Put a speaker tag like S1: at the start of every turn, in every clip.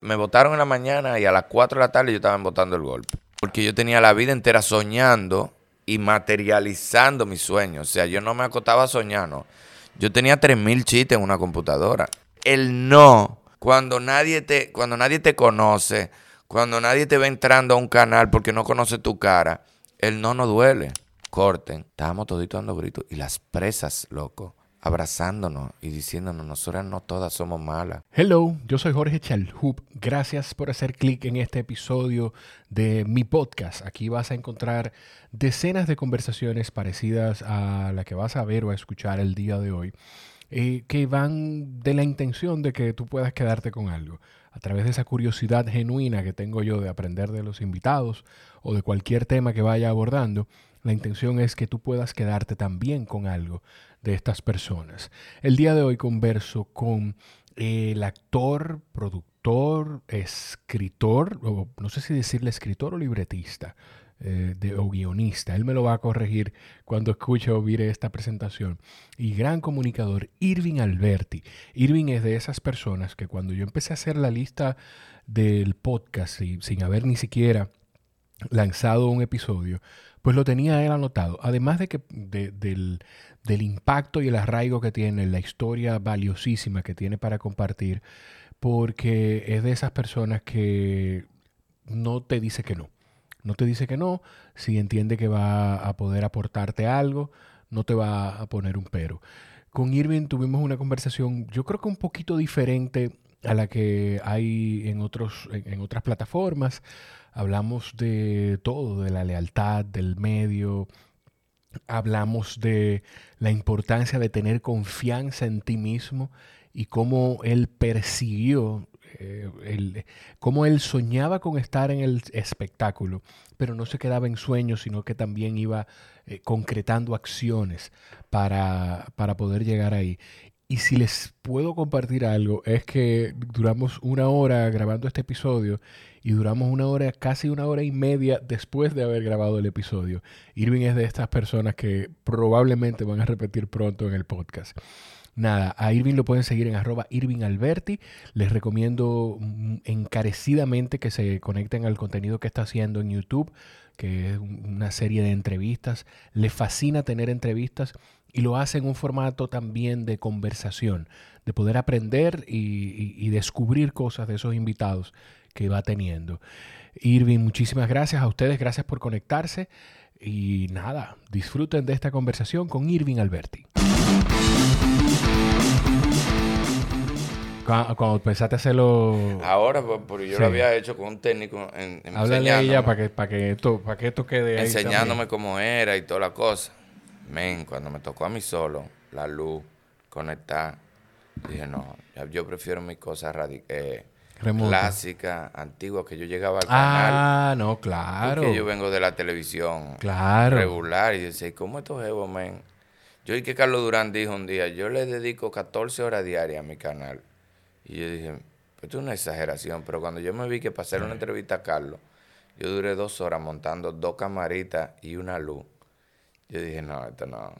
S1: Me votaron en la mañana y a las 4 de la tarde yo estaba votando el golpe. Porque yo tenía la vida entera soñando y materializando mis sueños. O sea, yo no me acostaba soñando. Yo tenía 3.000 chistes en una computadora. El no, cuando nadie, te, cuando nadie te conoce, cuando nadie te ve entrando a un canal porque no conoce tu cara, el no no duele. Corten. Estábamos toditos dando gritos. Y las presas, loco abrazándonos y diciéndonos, nosotras no todas somos malas.
S2: Hello, yo soy Jorge Chalhub. Gracias por hacer clic en este episodio de mi podcast. Aquí vas a encontrar decenas de conversaciones parecidas a la que vas a ver o a escuchar el día de hoy, eh, que van de la intención de que tú puedas quedarte con algo. A través de esa curiosidad genuina que tengo yo de aprender de los invitados o de cualquier tema que vaya abordando, la intención es que tú puedas quedarte también con algo de estas personas. El día de hoy converso con el actor, productor, escritor, o no sé si decirle escritor o libretista, eh, de, o guionista. Él me lo va a corregir cuando escuche o mire esta presentación. Y gran comunicador, Irving Alberti. Irving es de esas personas que cuando yo empecé a hacer la lista del podcast y, sin haber ni siquiera lanzado un episodio, pues lo tenía él anotado. Además de que del, del impacto y el arraigo que tiene, la historia valiosísima que tiene para compartir, porque es de esas personas que no te dice que no. No te dice que no, si entiende que va a poder aportarte algo, no te va a poner un pero. Con Irving tuvimos una conversación, yo creo que un poquito diferente a la que hay en, otros, en otras plataformas. Hablamos de todo, de la lealtad, del medio, hablamos de la importancia de tener confianza en ti mismo y cómo él persiguió, eh, cómo él soñaba con estar en el espectáculo, pero no se quedaba en sueños, sino que también iba eh, concretando acciones para, para poder llegar ahí. Y si les puedo compartir algo, es que duramos una hora grabando este episodio y duramos una hora, casi una hora y media después de haber grabado el episodio. Irving es de estas personas que probablemente van a repetir pronto en el podcast. Nada, a Irving lo pueden seguir en arroba Irving Alberti. Les recomiendo mm, encarecidamente que se conecten al contenido que está haciendo en YouTube, que es una serie de entrevistas. Le fascina tener entrevistas y lo hace en un formato también de conversación, de poder aprender y, descubrir cosas de esos invitados que va teniendo. Irving, muchísimas gracias a ustedes, gracias por conectarse y nada, disfruten de esta conversación con Irving Alberti. Cuando, pensaste hacerlo...
S1: Ahora, pues, porque yo lo había hecho con un técnico en,
S2: Háblale a ella para que, para, que esto, para que esto quede
S1: ahí Enseñándome cómo era y toda la cosa. Men, cuando me tocó a mí solo, la luz, conectar, dije, no, yo prefiero mis cosas eh, clásicas, antiguas, que yo llegaba al ah, canal.
S2: Ah, no, claro.
S1: Que yo vengo de la televisión
S2: claro.
S1: regular y decía, ¿cómo estos jevos, men? Yo y que Carlos Durán dijo un día, yo le dedico 14 horas diarias a mi canal. Y yo dije, pues esto es una exageración, pero cuando yo me vi que para hacer una entrevista a Carlos, yo duré dos horas montando dos camaritas y una luz. Yo dije, no, esto no.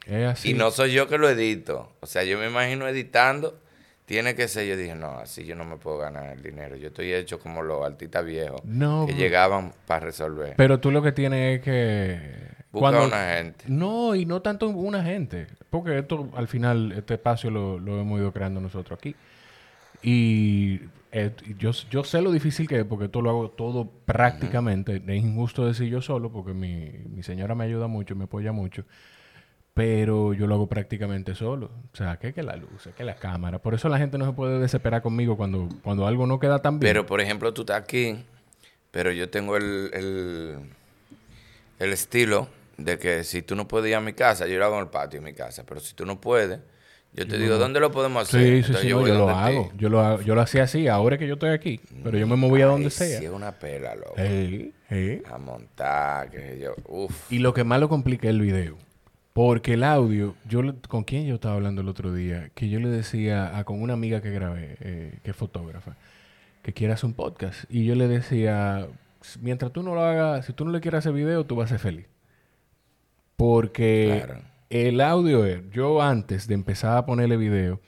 S1: Y no soy yo que lo edito. O sea, yo me imagino editando, tiene que ser. Yo dije, no, así yo no me puedo ganar el dinero. Yo estoy hecho como los artistas viejos que llegaban para resolver.
S2: Pero tú lo que tienes es que.
S1: Buscar una gente.
S2: No, y no tanto una gente. Porque esto, al final, este espacio lo, lo hemos ido creando nosotros aquí. Y eh, yo, yo sé lo difícil que es porque esto lo hago todo prácticamente. Es injusto decir yo solo porque mi, mi señora me ayuda mucho, me apoya mucho. Pero yo lo hago prácticamente solo. O sea, que que la luz, que la cámara. Por eso la gente no se puede desesperar conmigo cuando, cuando algo no queda tan bien.
S1: Pero, por ejemplo, tú estás aquí, pero yo tengo el, el, el estilo de que si tú no puedes ir a mi casa, yo lo hago en el patio de mi casa. Pero si tú no puedes yo te digo, ¿dónde lo podemos hacer?
S2: Sí, sí, sí, yo, lo hago. Yo lo. Yo lo hacía así, ahora que yo estoy aquí. Pero yo me movía a donde sea.
S1: Sí, es una pela, loco.
S2: Sí,
S1: A montar, que yo. Uf.
S2: Y lo que más lo complica es el video. Porque el audio, yo con quién yo estaba hablando el otro día, que yo le decía a con una amiga que grabé, eh, que es fotógrafa, que quiere hacer un podcast. Y yo le decía, mientras tú no lo hagas, si tú no le quieres hacer video, tú vas a ser feliz. Porque el audio es, yo antes de empezar a ponerle video,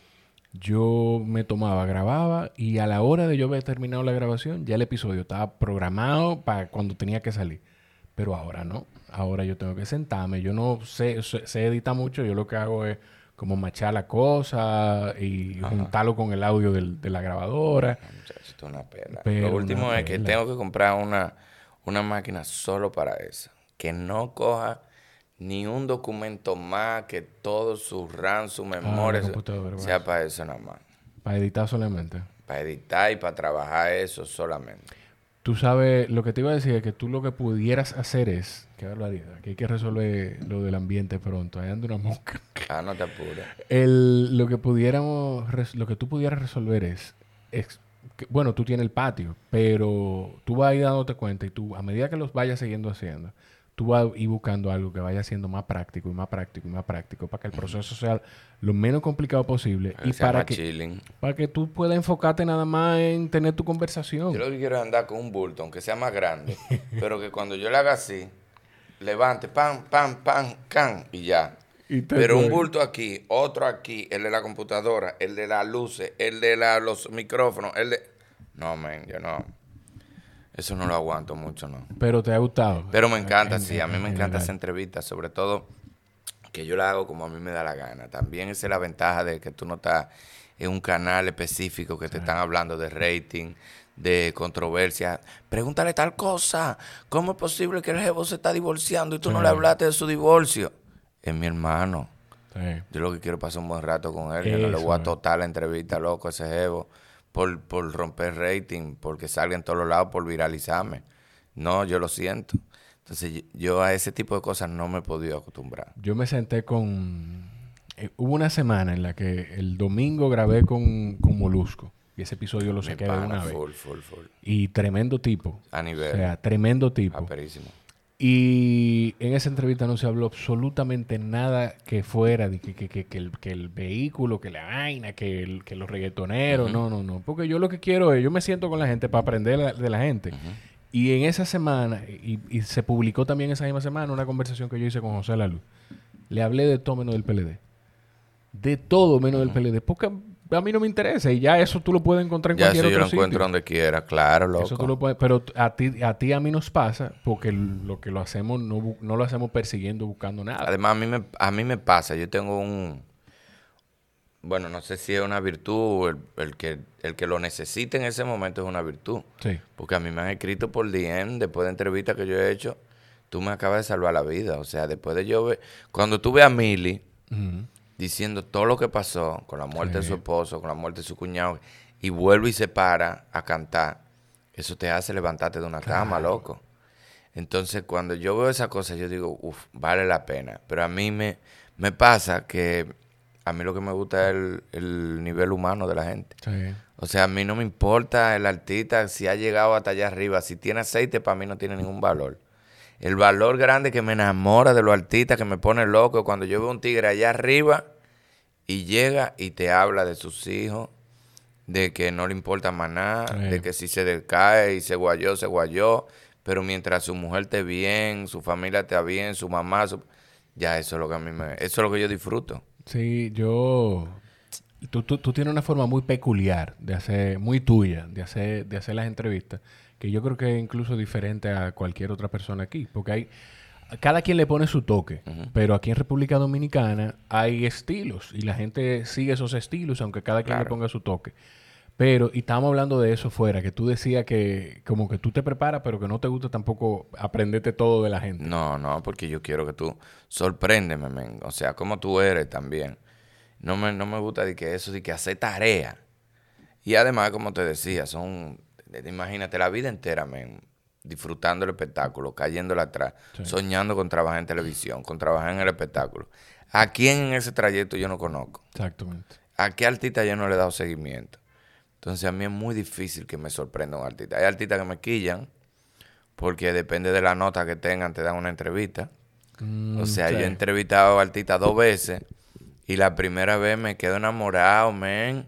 S2: yo me tomaba, grababa y a la hora de yo haber terminado la grabación, ya el episodio estaba programado para cuando tenía que salir. Pero ahora no. Ahora yo tengo que sentarme. Yo no sé, sé, sé editar mucho. Yo lo que hago es como machar la cosa y juntarlo con el audio del- de la grabadora.
S1: Muchacho, esto es una pela.
S2: Pero
S1: Lo último es que tengo que comprar una, una máquina solo para eso. Que no coja ni un documento más, que todo su RAM, su memoria,
S2: Ah, computadora,
S1: sea para eso nada más.
S2: Para editar solamente.
S1: Para editar y para trabajar eso solamente.
S2: Tú sabes, lo que te iba a decir es que tú lo que pudieras hacer es, qué barbaridad, que hay que resolver lo del ambiente pronto, ahí anda una mosca.
S1: Ah, no te apures.
S2: El, lo que pudiéramos, lo que tú pudieras resolver es, es que- bueno, tú tienes el patio, pero tú vas a ir dándote cuenta y tú, a medida que los vayas siguiendo haciendo, tú vas a ir buscando algo que vaya siendo más práctico y más práctico y más práctico para que el proceso sea lo menos complicado posible y
S1: Que sea
S2: para que,
S1: chilling.
S2: para que tú puedas enfocarte nada más en tener tu conversación.
S1: Yo lo que quiero es andar con un bulto, aunque sea más grande, pero que cuando yo le haga así, levante, pam, pam, pam, can, y ya.
S2: Y
S1: Pero un bulto aquí, otro aquí, el de la computadora, el de las luces, el de la- los micrófonos, el de... No, men, yo no. Eso no lo aguanto mucho, no.
S2: Pero te ha gustado.
S1: Pero me encanta,
S2: En-
S1: sí, a mí me encanta
S2: general.
S1: hacer entrevistas, sobre todo que yo la hago como a mí me da la gana. También esa es la ventaja de que tú no estás en un canal específico que te están hablando de rating, de controversia. Pregúntale tal cosa. ¿Cómo es posible que el jevo se está divorciando y tú no le hablaste de su divorcio? Es mi hermano.
S2: Sí.
S1: Yo lo que quiero es pasar un buen rato con él. Yo no le voy a totar la entrevista, loco, a ese jevo. Por, por romper rating, porque salga en todos los lados, por viralizarme. No, yo lo siento. Entonces, yo- a ese tipo de cosas no me he podido acostumbrar.
S2: Yo me senté con... eh, hubo una semana en la que el domingo grabé con, con Molusco. Y ese episodio lo saqué de una vez.
S1: full, full, full.
S2: Y tremendo tipo.
S1: A
S2: O
S1: nivel.
S2: sea, tremendo tipo.
S1: aperísimo.
S2: Y en esa entrevista no se habló absolutamente nada que fuera de que, que- que- que el, que el vehículo, que la vaina, que, el- que los reggaetoneros. No, no, no. Porque yo lo que quiero es, yo me siento con la gente para aprender la- de la gente. Y en esa semana, y, y se publicó también esa misma semana una conversación que yo hice con José Lalu. Le hablé de todo menos del PLD. De todo menos del PLD. Porque a mí no me interesa. Y ya eso tú lo puedes encontrar en
S1: Ya
S2: cualquier
S1: eso yo
S2: otro
S1: lo encuentro donde quiera, claro, loco.
S2: Eso tú lo puedes, pero a ti, a ti a mí nos pasa porque lo que lo hacemos no, no lo hacemos persiguiendo, buscando nada.
S1: Además, a mí, me, a mí me pasa, yo tengo un... Bueno, no sé si es una virtud, el, el que, el que lo necesite en ese momento es una virtud.
S2: Sí.
S1: Porque a mí me han escrito por DM, después de entrevistas que yo he hecho, tú me acabas de salvar la vida. O sea, después de yo ver... Cuando tú ves a
S2: Ujú.
S1: Diciendo todo lo que pasó con la muerte de su esposo, con la muerte de su cuñado, y vuelve y se para a cantar, eso te hace levantarte de una cama, loco. Entonces, cuando yo veo esa cosa, yo digo, uff, vale la pena. Pero a mí me, me pasa que a mí lo que me gusta es el, el nivel humano de la gente.
S2: Sí.
S1: O sea, a mí no me importa el artista si ha llegado hasta allá arriba. Si tiene aceite, para mí no tiene ningún valor. El valor grande que me enamora de los artistas, que me pone loco, cuando yo veo un tigre allá arriba y llega y te habla de sus hijos, de que no le importa más nada,
S2: Sí.
S1: de que si se decae y se guayó, se guayó, pero mientras su mujer esté bien, su familia esté bien, su mamá, su- ya eso es lo que a mí me, eso es lo que yo disfruto.
S2: Sí, yo... Tú, tú, tú tienes una forma muy peculiar de hacer, muy tuya, de hacer, de hacer las entrevistas, que yo creo que es incluso diferente a cualquier otra persona aquí, porque hay... Cada quien le pone su toque, pero aquí en República Dominicana hay estilos y la gente sigue esos estilos, aunque cada quien le ponga su toque. Pero, y estábamos hablando de eso fuera, que tú decías que como que tú te preparas, pero que no te gusta tampoco aprenderte todo de la gente.
S1: No, no, porque yo quiero que tú sorpréndeme, men. O sea, como tú eres también. No me, no me gusta de que eso, de que hacer tarea. Y además, como te decía, son, imagínate, la vida entera, men, disfrutando el espectáculo, cayéndole atrás,
S2: Sí.
S1: soñando con trabajar en televisión, con trabajar en el espectáculo. ¿A quién en ese trayecto yo no conozco?
S2: Exactamente.
S1: ¿A qué artista yo no le he dado seguimiento? Entonces a mí es muy difícil que me sorprenda un artista. Hay artistas que me quillan porque depende de la nota que tengan, te dan una entrevista.
S2: Mm,
S1: o sea,
S2: sí.
S1: yo he entrevistado a artistas dos veces y la primera vez me quedo enamorado, men,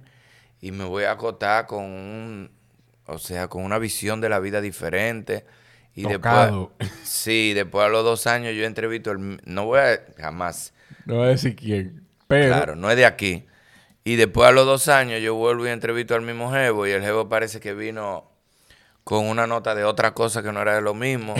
S1: y me voy a acotar con un, o sea, con una visión de la vida diferente. Y
S2: Tocado.
S1: después, sí, después a los dos años yo entrevisto, el, no voy a, jamás,
S2: No voy a decir quién, pero...
S1: Claro, no es de aquí. Y después a los dos años yo vuelvo y entrevisto al mismo jevo y el jevo parece que vino con una nota de otra cosa que no era de lo mismo.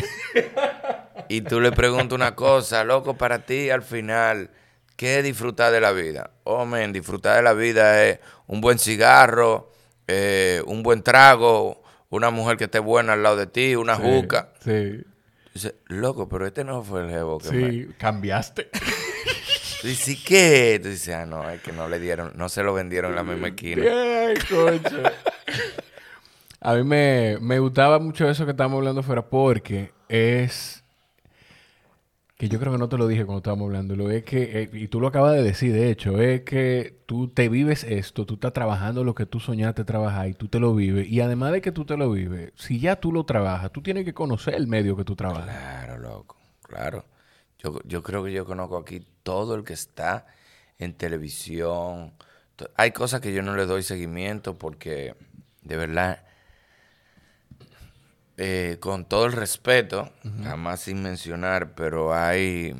S1: y tú le preguntas una cosa, loco, para ti al final, ¿qué es disfrutar de la vida? Oh, men, disfrutar de la vida es un buen cigarro, eh, un buen trago, una mujer que esté buena al lado de ti, una juca.
S2: Sí.
S1: Dice, loco, pero este no fue el jevo que
S2: Sí,
S1: me...
S2: cambiaste.
S1: Tú dices, ¿qué? Tú dices, ah, no, es que no le dieron, no se lo vendieron en la misma esquina.
S2: Bien, concho. A mí me, me gustaba mucho eso que estábamos hablando fuera porque es que yo creo que no te lo dije cuando estábamos hablando, lo es que, eh, y tú lo acabas de decir, de hecho, es que tú te vives esto, tú estás trabajando lo que tú soñaste trabajar y tú te lo vives. Y además de que tú te lo vives, si ya tú lo trabajas, tú tienes que conocer el medio que tú trabajas.
S1: Claro, loco, claro. Yo, yo creo que yo conozco aquí todo el que está en televisión. Hay cosas que yo no le doy seguimiento porque, de verdad, eh, con todo el respeto, jamás sin mencionar, pero hay,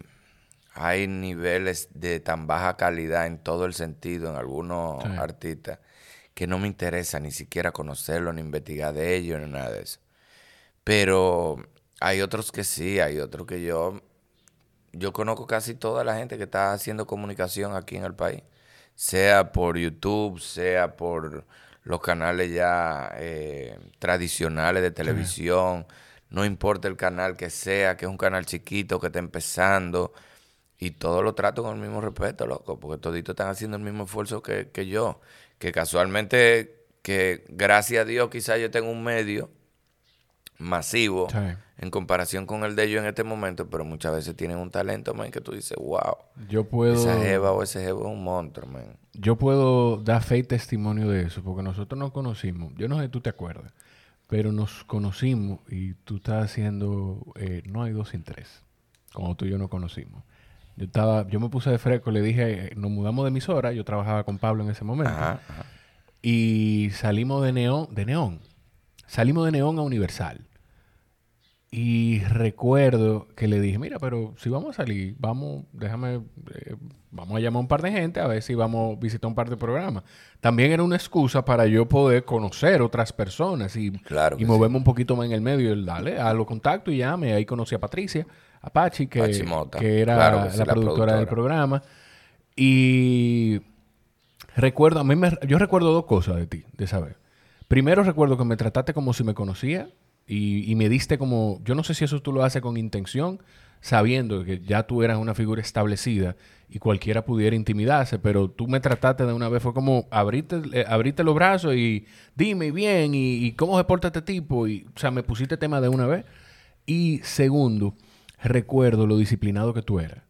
S1: hay niveles de tan baja calidad en todo el sentido en algunos
S2: Sí.
S1: artistas que no me interesa ni siquiera conocerlo, ni investigar de ellos, ni nada de eso. Pero hay otros que sí, hay otros que yo, yo conozco casi toda la gente que está haciendo comunicación aquí en el país, sea por YouTube, sea por los canales ya eh, tradicionales de televisión, no importa el canal que sea, que es un canal chiquito que está empezando, y todo lo trato con el mismo respeto, loco, porque toditos están haciendo el mismo esfuerzo que, que yo, que casualmente, que gracias a Dios quizás yo tengo un medio masivo
S2: Sí.
S1: en comparación con el de ellos en este momento, pero muchas veces tienen un talento, man, que tú dices, wow,
S2: Yo puedo...
S1: esa jeva o ese jevo es un monstruo, man.
S2: Yo puedo dar fe y testimonio de eso, porque nosotros nos conocimos. Yo no sé si tú te acuerdas, pero nos conocimos y tú estás haciendo eh, No hay dos sin tres, como tú y yo nos conocimos. Yo estaba, yo me puse de fresco, le dije, eh, nos mudamos de emisora, yo trabajaba con Pablo en ese momento,
S1: Ajá, ajá.
S2: y salimos de Neón, de Neón, salimos de Neón a Universal. Y recuerdo que le dije, mira, pero si vamos a salir, vamos, déjame, eh, vamos a llamar a un par de gente a ver si vamos a visitar un par de programas. También era una excusa para yo poder conocer otras personas y,
S1: Claro
S2: y moverme un poquito más en el medio. Y dale, a los contactos y llame. Ahí conocí a Patricia, a Pachi, que, era
S1: Claro que sí,
S2: la,
S1: la
S2: productora del
S1: productora.
S2: programa. Y recuerdo, a mí me, yo recuerdo dos cosas de ti, de saber. Primero recuerdo que me trataste como si me conocía y, me diste como, yo no sé si eso tú lo haces con intención, sabiendo que ya tú eras una figura establecida y cualquiera pudiera intimidarse, pero tú me trataste de una vez, fue como abriste, eh, los brazos y dime bien y, cómo se porta este tipo, y, o sea, me pusiste tema de una vez. Y segundo, recuerdo lo disciplinado que tú eras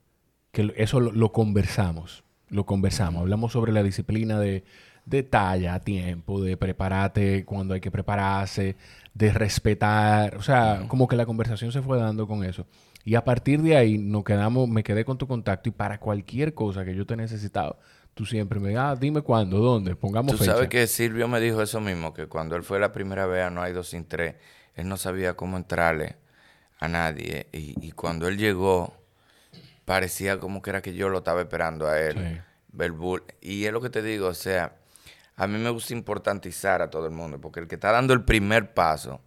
S2: que eso lo conversamos, lo conversamos, hablamos sobre la disciplina de, de talla a tiempo, de prepararte cuando hay que prepararse, de respetar, o sea, como que la conversación se fue dando con eso. Y a partir de ahí nos quedamos, me quedé con tu contacto y para cualquier cosa que yo te necesitaba, tú siempre me ah, dime cuándo, dónde, pongamos
S1: Tú
S2: fecha.
S1: sabes que Silvio me dijo eso mismo, que cuando él fue la primera vez a No hay dos sin tres, él no sabía cómo entrarle a nadie. Y, y cuando él llegó, parecía como que era que yo lo estaba esperando a él.
S2: Sí.
S1: Y es lo que te digo, o sea, a mí me gusta importantizar a todo el mundo, porque el que está dando el primer paso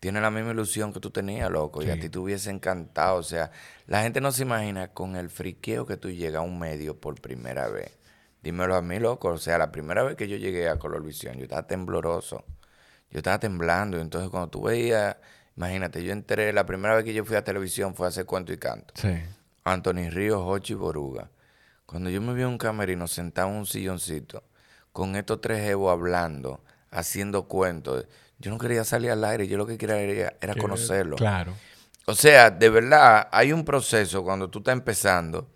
S1: tiene la misma ilusión que tú tenías, loco, y a ti te hubiese encantado. O sea, la gente no se imagina con el friqueo que tú llegas a un medio por primera vez. Dímelo a mí, loco. O sea, la primera vez que yo llegué a Colorvisión, yo estaba tembloroso. Yo estaba temblando. Entonces, cuando tú veías, imagínate, yo entré, la primera vez que yo fui a televisión fue a hacer cuento y canto.
S2: Sí.
S1: Anthony Ríos, Hochi Boruga. Cuando yo me vi en un camerino sentado en un silloncito, con estos tres jevos hablando, haciendo cuentos, yo no quería salir al aire, yo lo que quería era, era conocerlo.
S2: Claro.
S1: O sea, de verdad, hay un proceso cuando tú estás empezando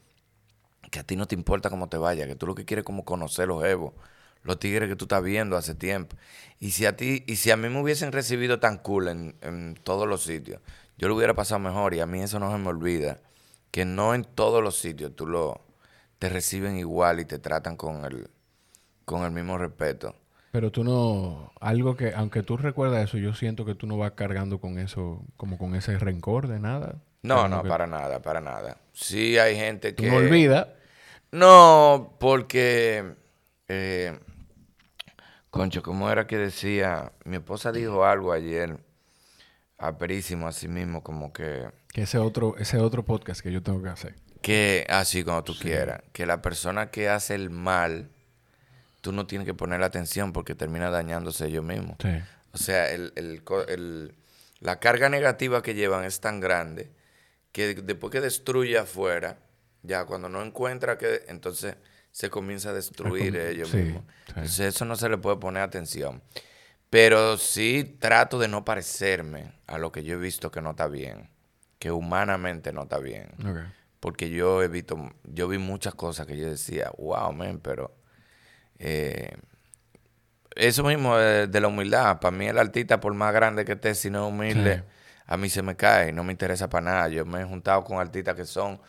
S1: que a ti no te importa cómo te vaya, que tú lo que quieres es como conocer los jevos, los tigres que tú estás viendo hace tiempo. Y si a ti, y si a mí me hubiesen recibido tan cool en, en todos los sitios, yo lo hubiera pasado mejor y a mí eso no se me olvida, que no en todos los sitios tú lo te reciben igual y te tratan con el con el mismo respeto.
S2: Pero tú no, algo que, aunque tú recuerdas eso, yo siento que tú no vas cargando con eso, como con ese rencor de nada.
S1: No,
S2: Como
S1: no,
S2: que
S1: para nada, para nada. Sí hay gente
S2: Tú
S1: que
S2: no olvidas.
S1: No, porque Eh, concho, ¿cómo era que decía? Mi esposa dijo algo ayer, aperísimo a sí mismo, como que...
S2: Que ese otro, ese otro podcast que yo tengo que hacer.
S1: Que, así como tú quieras, que la persona que hace el mal, tú no tienes que poner atención porque termina dañándose ellos mismos.
S2: Sí.
S1: O sea, el, el co- el- la carga negativa que llevan es tan grande que después que destruye afuera, ya cuando no encuentra que, entonces se comienza a destruir
S2: com-
S1: ellos
S2: sí,
S1: mismos.
S2: sí.
S1: Entonces eso no se le puede poner atención. Pero sí trato de no parecerme a lo que yo he visto que no está bien, que humanamente no está bien. Porque yo he visto, yo vi muchas cosas que yo decía, wow, man, pero eh, eso mismo de, de la humildad. Para mí el artista, por más grande que esté, si no es humilde,
S2: Sí.
S1: a mí se me cae, no me interesa para nada. Yo me he juntado con artistas que son,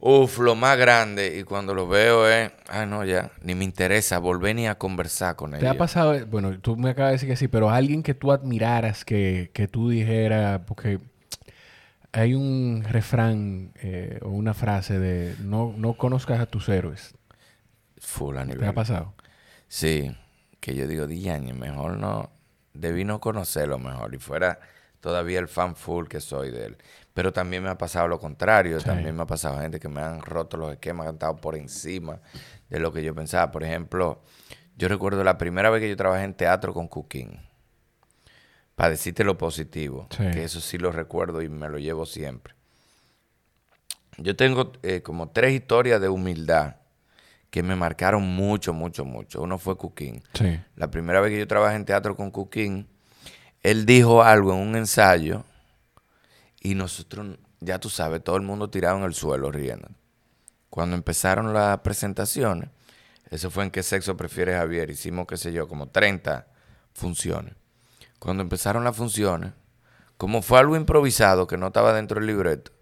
S1: uff, lo más grande, y cuando los veo es, ay no, ya, ni me interesa volver ni a conversar con
S2: ¿Te
S1: ellos.
S2: ha pasado, bueno, tú me acabas de decir que sí, pero alguien que tú admiraras, que, que tú dijeras, porque hay un refrán eh, o una frase de no, no conozcas a tus héroes.
S1: Full a
S2: ¿Te
S1: nivel.
S2: ha pasado?
S1: Sí, que yo digo, 10 años, mejor no, debí no conocerlo mejor y fuera todavía el fan full que soy de él. Pero también me ha pasado lo contrario,
S2: Sí.
S1: también me ha pasado gente que me han roto los esquemas, que han estado por encima de lo que yo pensaba. Por ejemplo, yo recuerdo la primera vez que yo trabajé en teatro con Cooking, para decirte lo positivo,
S2: Sí.
S1: que eso sí lo recuerdo y me lo llevo siempre. Yo tengo eh, como tres historias de humildad que me marcaron mucho, mucho, mucho. Uno fue Cooking.
S2: Sí.
S1: La primera vez que yo trabajé en teatro con Cooking, él dijo algo en un ensayo y nosotros, ya tú sabes, todo el mundo tirado en el suelo riendo. Cuando empezaron las presentaciones, eso fue en qué sexo prefiere Javier, hicimos, qué sé yo, como 30 funciones. Cuando empezaron las funciones, como fue algo improvisado que no estaba dentro del libreto,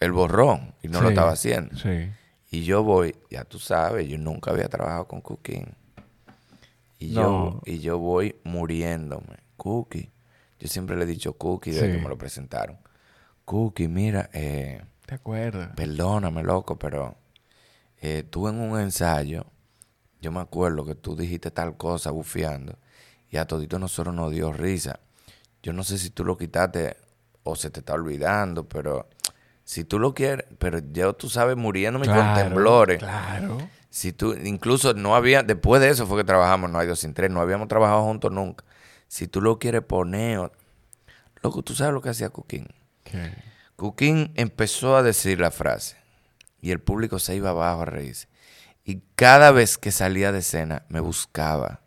S1: él borró y no lo estaba haciendo.
S2: Sí.
S1: Y yo voy, ya tú sabes, yo nunca había trabajado con Cooking. Y,
S2: No.
S1: yo, y yo voy muriéndome. Cookie. Yo siempre le he dicho Cookie desde
S2: Sí.
S1: que me lo presentaron. Cookie, mira, eh,
S2: ¿Te acuerdas?
S1: perdóname, loco, pero eh, tú en un ensayo, yo me acuerdo que tú dijiste tal cosa bufiando y a todito nosotros nos dio risa. Yo no sé si tú lo quitaste o se te está olvidando, pero si tú lo quieres, pero yo tú sabes muriéndome con temblores.
S2: Claro.
S1: Si tú, incluso no había, después de eso fue que trabajamos, no hay dos sin tres, no habíamos trabajado juntos nunca. Si tú lo quieres poner, loco, tú sabes lo que hacía.
S2: ¿Qué?
S1: Cooking empezó a decir la frase y el público se iba abajo a reírse. Y cada vez que salía de escena me buscaba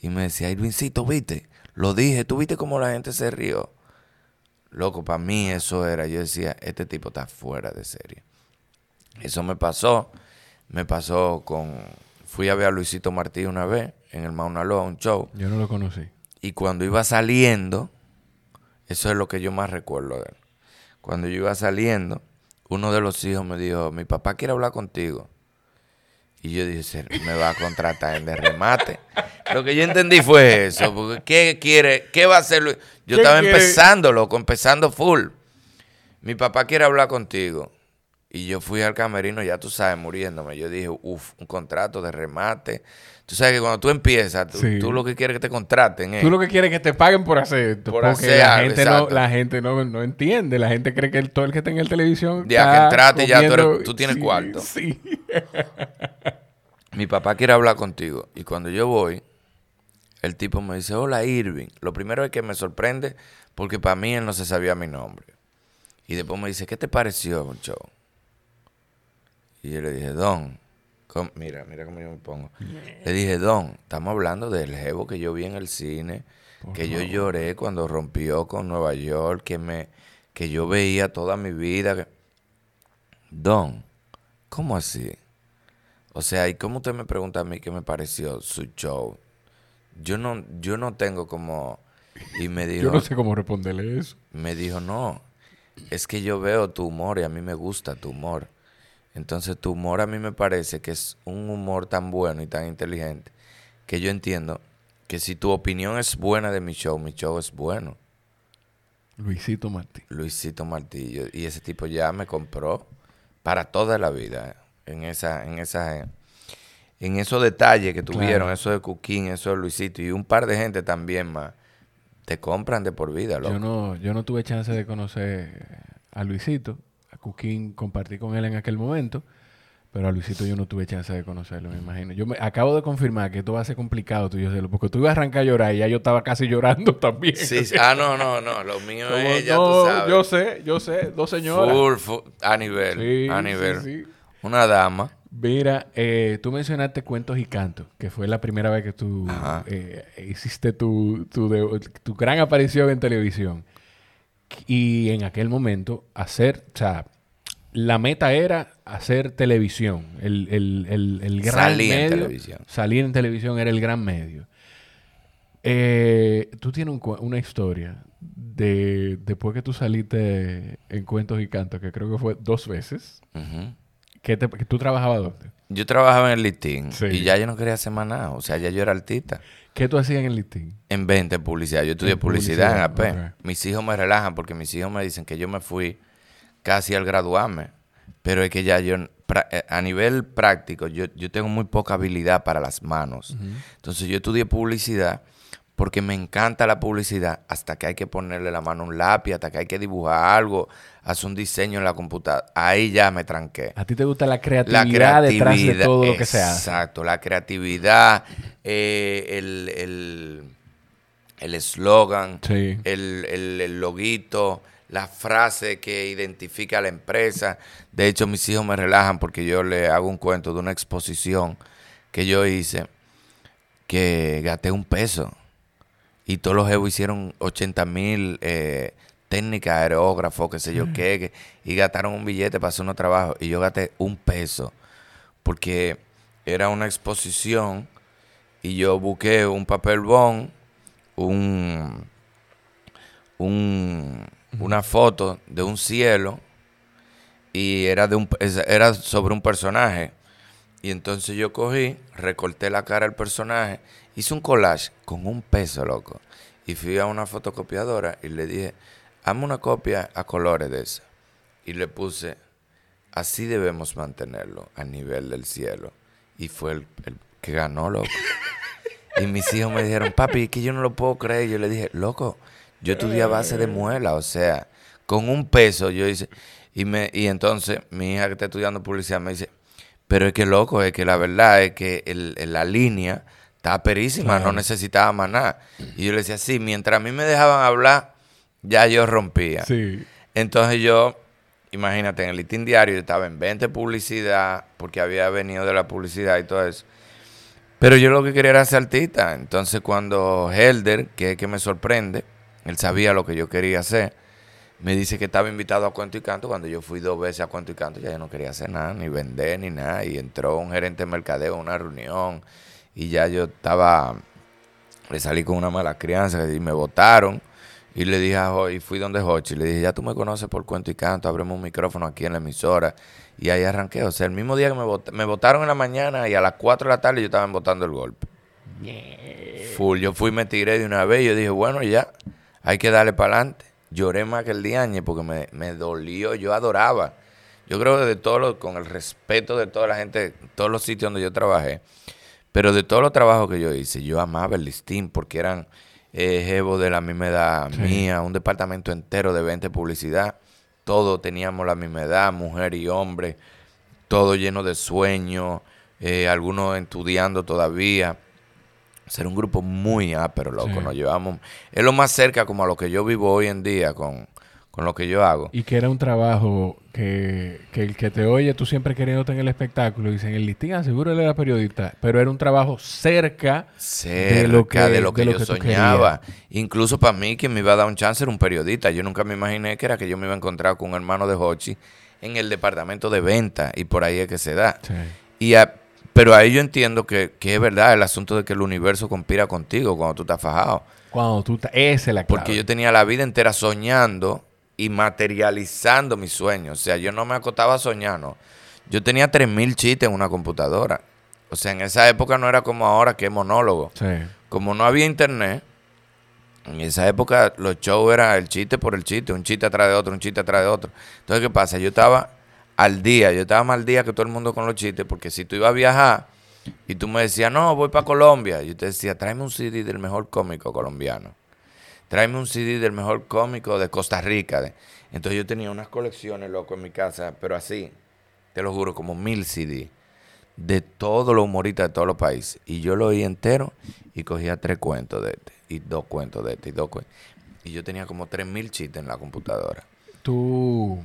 S1: y me decía, Irvincito, viste, lo dije, tú viste cómo la gente se rió. Loco, para mí eso era, yo decía, este tipo está fuera de serie. Eso me pasó, me pasó con, fui a ver a Luisito Martí una vez en el Mauna Loa, un show.
S2: Yo no lo conocí.
S1: Y cuando iba saliendo, eso es lo que yo más recuerdo de él. Cuando yo iba saliendo, uno de los hijos me dijo, mi papá quiere hablar contigo. Y yo dije, "Se- me va a contratar en de remate. Lo que yo entendí fue eso, porque ¿qué quiere? ¿Qué va a hacer Luis? Yo
S2: ¿Qué
S1: estaba
S2: quiere?
S1: empezando, loco, empezando full. Mi papá quiere hablar contigo. Y yo fui al camerino, ya tú sabes, muriéndome. Yo dije, uff, un contrato de remate. Tú sabes que cuando tú empiezas, tú,
S2: Sí.
S1: tú lo que quieres es que te contraten. ¿eh?
S2: Tú lo que quieres es que te paguen por hacer esto.
S1: Por
S2: porque
S1: hacer
S2: la gente, no, la gente no, no entiende. La gente cree que el- todo el que está en el televisión.
S1: Ya que entraste, ya tú eres-
S2: comiendo-
S1: tú tienes
S2: Sí,
S1: cuarto.
S2: Sí.
S1: Mi papá quiere hablar contigo. Y cuando yo voy, el tipo me dice, hola Irving. Lo primero es que me sorprende porque para mí él no se sabía mi nombre. Y después me dice, ¿qué te pareció el show? Y yo le dije, Don, ¿cómo- mira, mira cómo yo me pongo. Le dije, Don, estamos hablando del jevo que yo vi en el cine, que yo lloré cuando rompió con Nueva York, que me, que yo veía toda mi vida. que-". Don, ¿cómo así? O sea, ¿y cómo usted me pregunta a mí qué me pareció su show? Yo no, yo no tengo como... Y me dijo,
S2: Yo no sé cómo responderle eso.
S1: me dijo, no, es que yo veo tu humor y a mí me gusta tu humor. Entonces tu humor a mí me parece que es un humor tan bueno y tan inteligente que yo entiendo que si tu opinión es buena de mi show, mi show es bueno.
S2: Luisito Martí.
S1: Luisito Martillo. Y ese tipo ya me compró para toda la vida en esa, en esa, en esos detalles que tuvieron, eso de Cuquín, eso de Luisito y un par de gente también más, te compran de por vida, loco.
S2: Yo no, yo no tuve chance de conocer a Luisito. Cuquín compartí con él en aquel momento. Pero a Luisito yo no tuve chance de conocerlo, me imagino. Yo me acabo de confirmar que esto va a ser complicado, tú y yo, porque tú ibas a arrancar a llorar y ya yo estaba casi llorando también.
S1: Sí, sí. Ah, no, no, no. Lo mío
S2: Como,
S1: es, ya
S2: no,
S1: tú sabes.
S2: Yo sé, yo sé. Dos señoras.
S1: Full, full, a nivel,
S2: Sí,
S1: a nivel.
S2: sí.
S1: Una dama.
S2: Mira, eh, tú mencionaste cuentos y cantos, que fue la primera vez que tú eh, hiciste tu, tu, de- tu gran aparición en televisión. Y en aquel momento, hacer, o sea, la meta era hacer televisión. El, el, el, el gran
S1: Salir en
S2: medio.
S1: televisión.
S2: Salir en televisión era el gran medio. Eh, tú tienes un una historia de después que tú saliste en cuentos y cantos, que creo que fue dos veces. Que, te- que tú trabajabas dónde?
S1: Yo trabajaba en el listín
S2: Sí.
S1: y ya yo no quería hacer más nada. O sea, ya yo era artista.
S2: ¿Qué tú hacías en el listín?
S1: En 20 publicidad. Yo estudié
S2: En
S1: publicidad, en AP.
S2: ok.
S1: Mis hijos me relajan porque mis hijos me dicen que yo me fui casi al graduarme. Pero es que ya yo, eh, a nivel práctico, yo, yo tengo muy poca habilidad para las manos. Entonces yo estudié publicidad porque me encanta la publicidad hasta que hay que ponerle la mano a un lápiz, hasta que hay que dibujar algo, hacer un diseño en la computadora. Ahí ya me tranqué.
S2: ¿A ti te gusta la
S1: La
S2: creatividad, detrás de
S1: creatividad,
S2: todo lo que se hace?
S1: Exacto, la creatividad, eh, el el- el eslogan,
S2: Sí.
S1: el, el, el loguito, la frase que identifica a la empresa. De hecho, mis hijos me relajan porque yo le hago un cuento de una exposición que yo hice que gasté un peso. Y todos los jevos hicieron 80 mil eh, técnicas, aerógrafos, qué sé yo qué, y gastaron un billete para hacer unos trabajos. Y yo gasté un peso porque era una exposición y yo busqué un papel bond, un, un- una foto de un cielo y era, de un, era sobre un personaje. Y entonces yo cogí, recorté la cara del personaje, hice un collage con un peso, loco. Y fui a una fotocopiadora y le dije, hazme una copia a colores de esa. Y le puse, así debemos mantenerlo a nivel del cielo. Y fue el, el que ganó, loco. Y mis hijos me dijeron, papi, es que yo no lo puedo creer. Yo le dije, loco, yo estudié a base de muela, o sea, con un peso yo hice. Y, me, y entonces mi hija que está estudiando publicidad me dice, pero es que loco, es que la verdad es que el- el- la línea está perísima, no necesitaba más nada. Y yo le decía, sí, mientras a mí me dejaban hablar, ya yo rompía.
S2: Sí.
S1: Entonces yo, imagínate, en el listín diario yo estaba en 20 publicidad, porque había venido de la publicidad y todo eso. Pero yo lo que quería era ser artista. Entonces cuando Helder, que es que me sorprende, él sabía lo que yo quería hacer, me dice que estaba invitado a Cuento y Canto. Cuando yo fui dos veces a Cuento y Canto, ya yo no quería hacer nada, ni vender, ni nada. Y entró un gerente de mercadeo a una reunión y ya yo estaba, le salí con una mala crianza y me votaron. Y le dije a y fui donde Hochi, le dije, ya tú me conoces por cuento y canto, abrimos un micrófono aquí en la emisora. Y ahí arranqué. O sea, el mismo día que me, vot- me votaron en la mañana y a las 4 de la tarde yo estaba votando el golpe. Full. Yo fui, me tiré de una vez y yo dije, bueno, ya, hay que darle para adelante. Lloré más que el diañe porque me, me dolió, yo adoraba. Yo creo que de todo lo, con el respeto de toda la gente, todos los sitios donde yo trabajé, pero de todos los trabajos que yo hice, yo amaba el listín porque eran eh, jevos de la misma edad mía, un departamento entero de 20 publicidad. Todos teníamos la misma edad, mujer y hombre, todo lleno de sueños, eh, algunos estudiando todavía. Ser un grupo muy ápero, loco.
S2: Sí.
S1: Nos llevamos. Es lo más cerca como a lo que yo vivo hoy en día con, con lo que yo hago.
S2: Y que era un trabajo que, que el que te oye, tú siempre queriéndote en el espectáculo, dicen, el listín, seguro él era periodista, pero era un trabajo cerca
S1: cerca
S2: de lo que,
S1: de lo que
S2: de lo
S1: yo
S2: que
S1: soñaba. Incluso para mí, que me iba a dar un chance era un periodista. Yo nunca me imaginé que era que yo me iba a encontrar con un hermano de Hochi en el departamento de venta y por ahí es que se da.
S2: Sí.
S1: Y a- pero ahí yo entiendo que, que es verdad el asunto de que el universo conspira contigo cuando tú estás fajado.
S2: Cuando tú... ta- Esa es la clave.
S1: Porque yo tenía la vida entera soñando y materializando mis sueños. O sea, yo no me acostaba soñando. Yo tenía 3.000 chistes en una computadora. O sea, en esa época no era como ahora que es monólogo.
S2: Sí.
S1: Como no había internet, en esa época los shows eran el chiste por el chiste, un chiste atrás de otro, un chiste atrás de otro. Entonces, ¿qué pasa? Yo estaba al día, yo estaba más al día que todo el mundo con los chistes, porque si tú ibas a viajar, Y tú me decías, no, voy para Colombia. Yo te decía, tráeme un CD del mejor cómico colombiano. Tráeme un CD del mejor cómico de Costa Rica. Entonces yo tenía unas colecciones, loco, en mi casa, pero así, te lo juro, como mil CD de todos los humoristas de todos los países. Y yo lo oí entero y cogía tres cuentos de este, y dos cuentos de este, y dos cuentos. Y yo tenía como tres mil chistes en la computadora.
S2: Tú.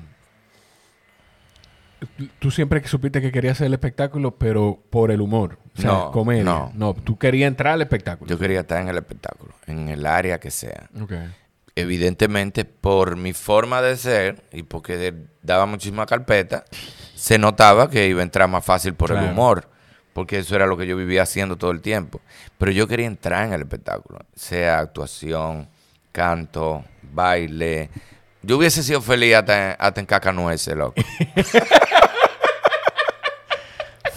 S2: Tú siempre supiste que querías hacer el espectáculo, pero por el humor. O sea,
S1: No,
S2: comedia.
S1: no.
S2: No, tú querías entrar al espectáculo.
S1: Yo quería estar en el espectáculo, en el área que sea.
S2: Ok.
S1: Evidentemente, por mi forma de ser y porque daba muchísima carpeta, se notaba que iba a entrar más fácil por el humor, porque eso era lo que yo vivía haciendo todo el tiempo. Pero yo quería entrar en el espectáculo, sea actuación, canto, baile. Yo hubiese sido feliz hasta, hasta en cacanueces, loco.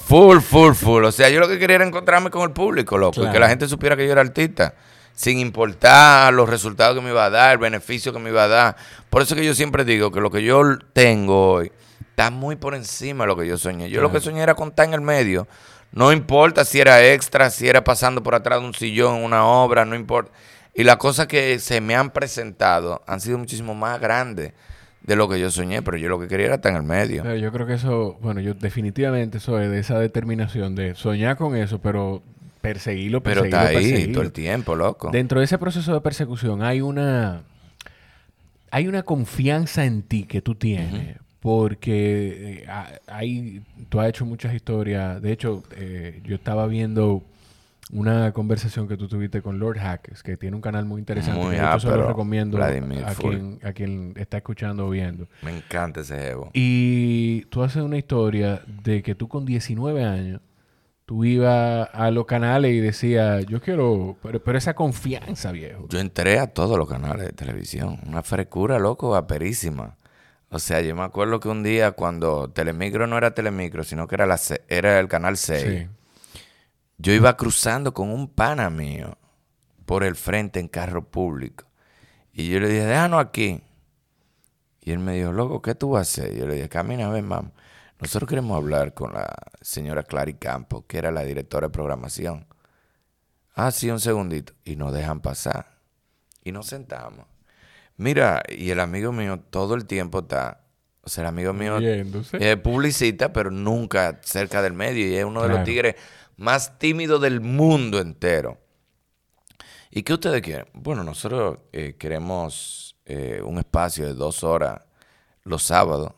S1: full, full, full. O sea, yo lo que quería era encontrarme con el público, loco, y que la gente supiera que yo era artista sin importar los resultados que me iba a dar, el beneficio que me iba a dar. Por eso que yo siempre digo que lo que yo tengo hoy está muy por encima de lo que yo soñé. Yo lo que soñé era contar en el medio. No importa si era extra, si era pasando por atrás de un sillón, una obra, no importa. Y las cosas que se me han presentado han sido muchísimo más grandes de lo que yo soñé, pero yo lo que quería era estar en el medio.
S2: Pero yo creo que eso, bueno, yo definitivamente soy de esa determinación de soñar con eso, pero perseguirlo,
S1: Pero
S2: perseguirlo,
S1: está ahí
S2: perseguirlo.
S1: todo el tiempo, loco.
S2: Dentro de ese proceso de persecución hay una hay una confianza en ti que tú tienes. Porque eh, ha- hay, tú has hecho muchas historias. De hecho, eh, yo estaba viendo una conversación que tú tuviste con Lord Hackers, que tiene un canal muy interesante.
S1: Muy
S2: que hecho se lo recomiendo
S1: Vladimir,
S2: a quien, a quien está escuchando o viendo.
S1: Me encanta ese jevo.
S2: Y tú haces una historia de que tú con 19 años, tú ibas a los canales y decías, yo quiero, pero, pero esa confianza, viejo.
S1: Yo entré a todos los canales de televisión. Una frescura, loco, aperísima. O sea, yo me acuerdo que un día cuando Telemicro no era Telemicro, sino que era, la, se- era el canal 6,
S2: Sí.
S1: Yo iba cruzando con un pana mío por el frente en carro público. Y yo le dije, déjanos aquí. Y él me dijo, loco, ¿qué tú vas a hacer? Y yo le dije, camina, ven, mamá. Nosotros queremos hablar con la señora Clary Campos, que era la directora de programación. Ah, sí, un segundito. Y nos dejan pasar. Y nos sentamos. Mira, y el amigo mío todo el tiempo está, o sea, el amigo mío
S2: Yéndose.
S1: es publicita, pero nunca cerca del medio. Y es uno de
S2: Claro.
S1: los tigres más tímidos del mundo entero. ¿Y qué ustedes quieren? Bueno, nosotros eh, queremos eh, un espacio de dos horas los sábados,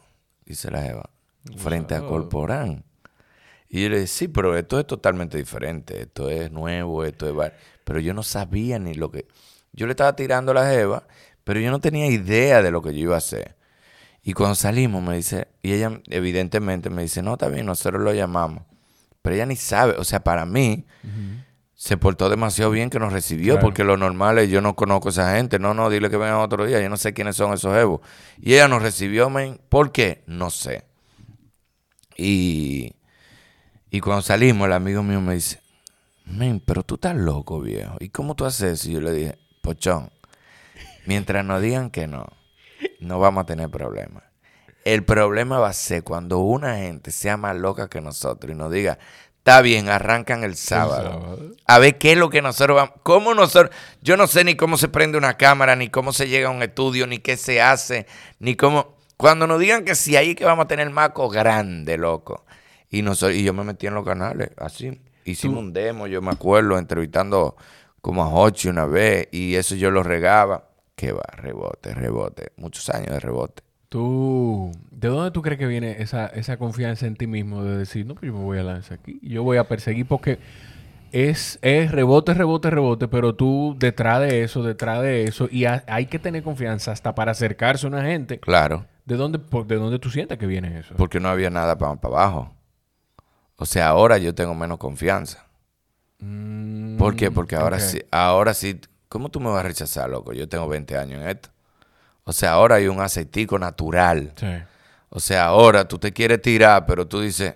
S1: dice la Eva, frente a. Corporán. Y yo le dije, sí, pero esto es totalmente diferente. Esto es nuevo, esto es... bar-". Pero yo no sabía ni lo que... Yo le estaba tirando a la Eva, pero yo no tenía idea de lo que yo iba a hacer. Y cuando salimos me dice, y ella evidentemente me dice, no, está bien, nosotros lo llamamos. Pero ella ni sabe, o sea, para mí se portó demasiado bien que nos recibió,
S2: Claro.
S1: porque lo normal es yo no conozco a esa gente, no, no, dile que vengan otro día, yo no sé quiénes son esos evos. Y ella nos recibió, men, ¿por qué? No sé. Y, y cuando salimos, el amigo mío me dice, men, pero tú estás loco, viejo. ¿Y cómo tú haces eso? Y yo le dije, pochón, mientras nos digan que no, no vamos a tener problemas. El problema va a ser cuando una gente sea más loca que nosotros y nos diga, está bien, arrancan el sábado.
S2: sábado.
S1: A ver qué es lo que nosotros vamos. ¿Cómo nosotros.? Yo no sé ni cómo se prende una cámara, ni cómo se llega a un estudio, ni qué se hace, ni cómo. Cuando nos digan que sí, ahí que vamos a tener maco grande, loco. Y, nosotros, y yo me metí en los canales, así. Hicimos un demo, yo me acuerdo, entrevistando como a Hochi una vez, y eso yo lo regaba. Que va, rebote, rebote. Muchos años de rebote.
S2: Tú, ¿de dónde tú crees que viene esa, esa confianza en ti mismo de decir, no, pues yo me voy a lanzar aquí, yo voy a perseguir porque es, es rebote, rebote, rebote, pero tú detrás de eso, detrás de eso, y ha- hay que tener confianza hasta para acercarse a una gente.
S1: Claro.
S2: ¿De dónde, por- de dónde tú sientes que viene eso?
S1: Porque no había nada para, para abajo. O sea, ahora yo tengo menos confianza.
S2: Mm,
S1: ¿Por qué? Porque ahora sí, ahora sí, ¿cómo tú me vas a rechazar, loco? Yo tengo 20 años en esto. O sea, ahora hay un aceitico natural.
S2: Sí.
S1: O sea, ahora tú te quieres tirar, pero tú dices,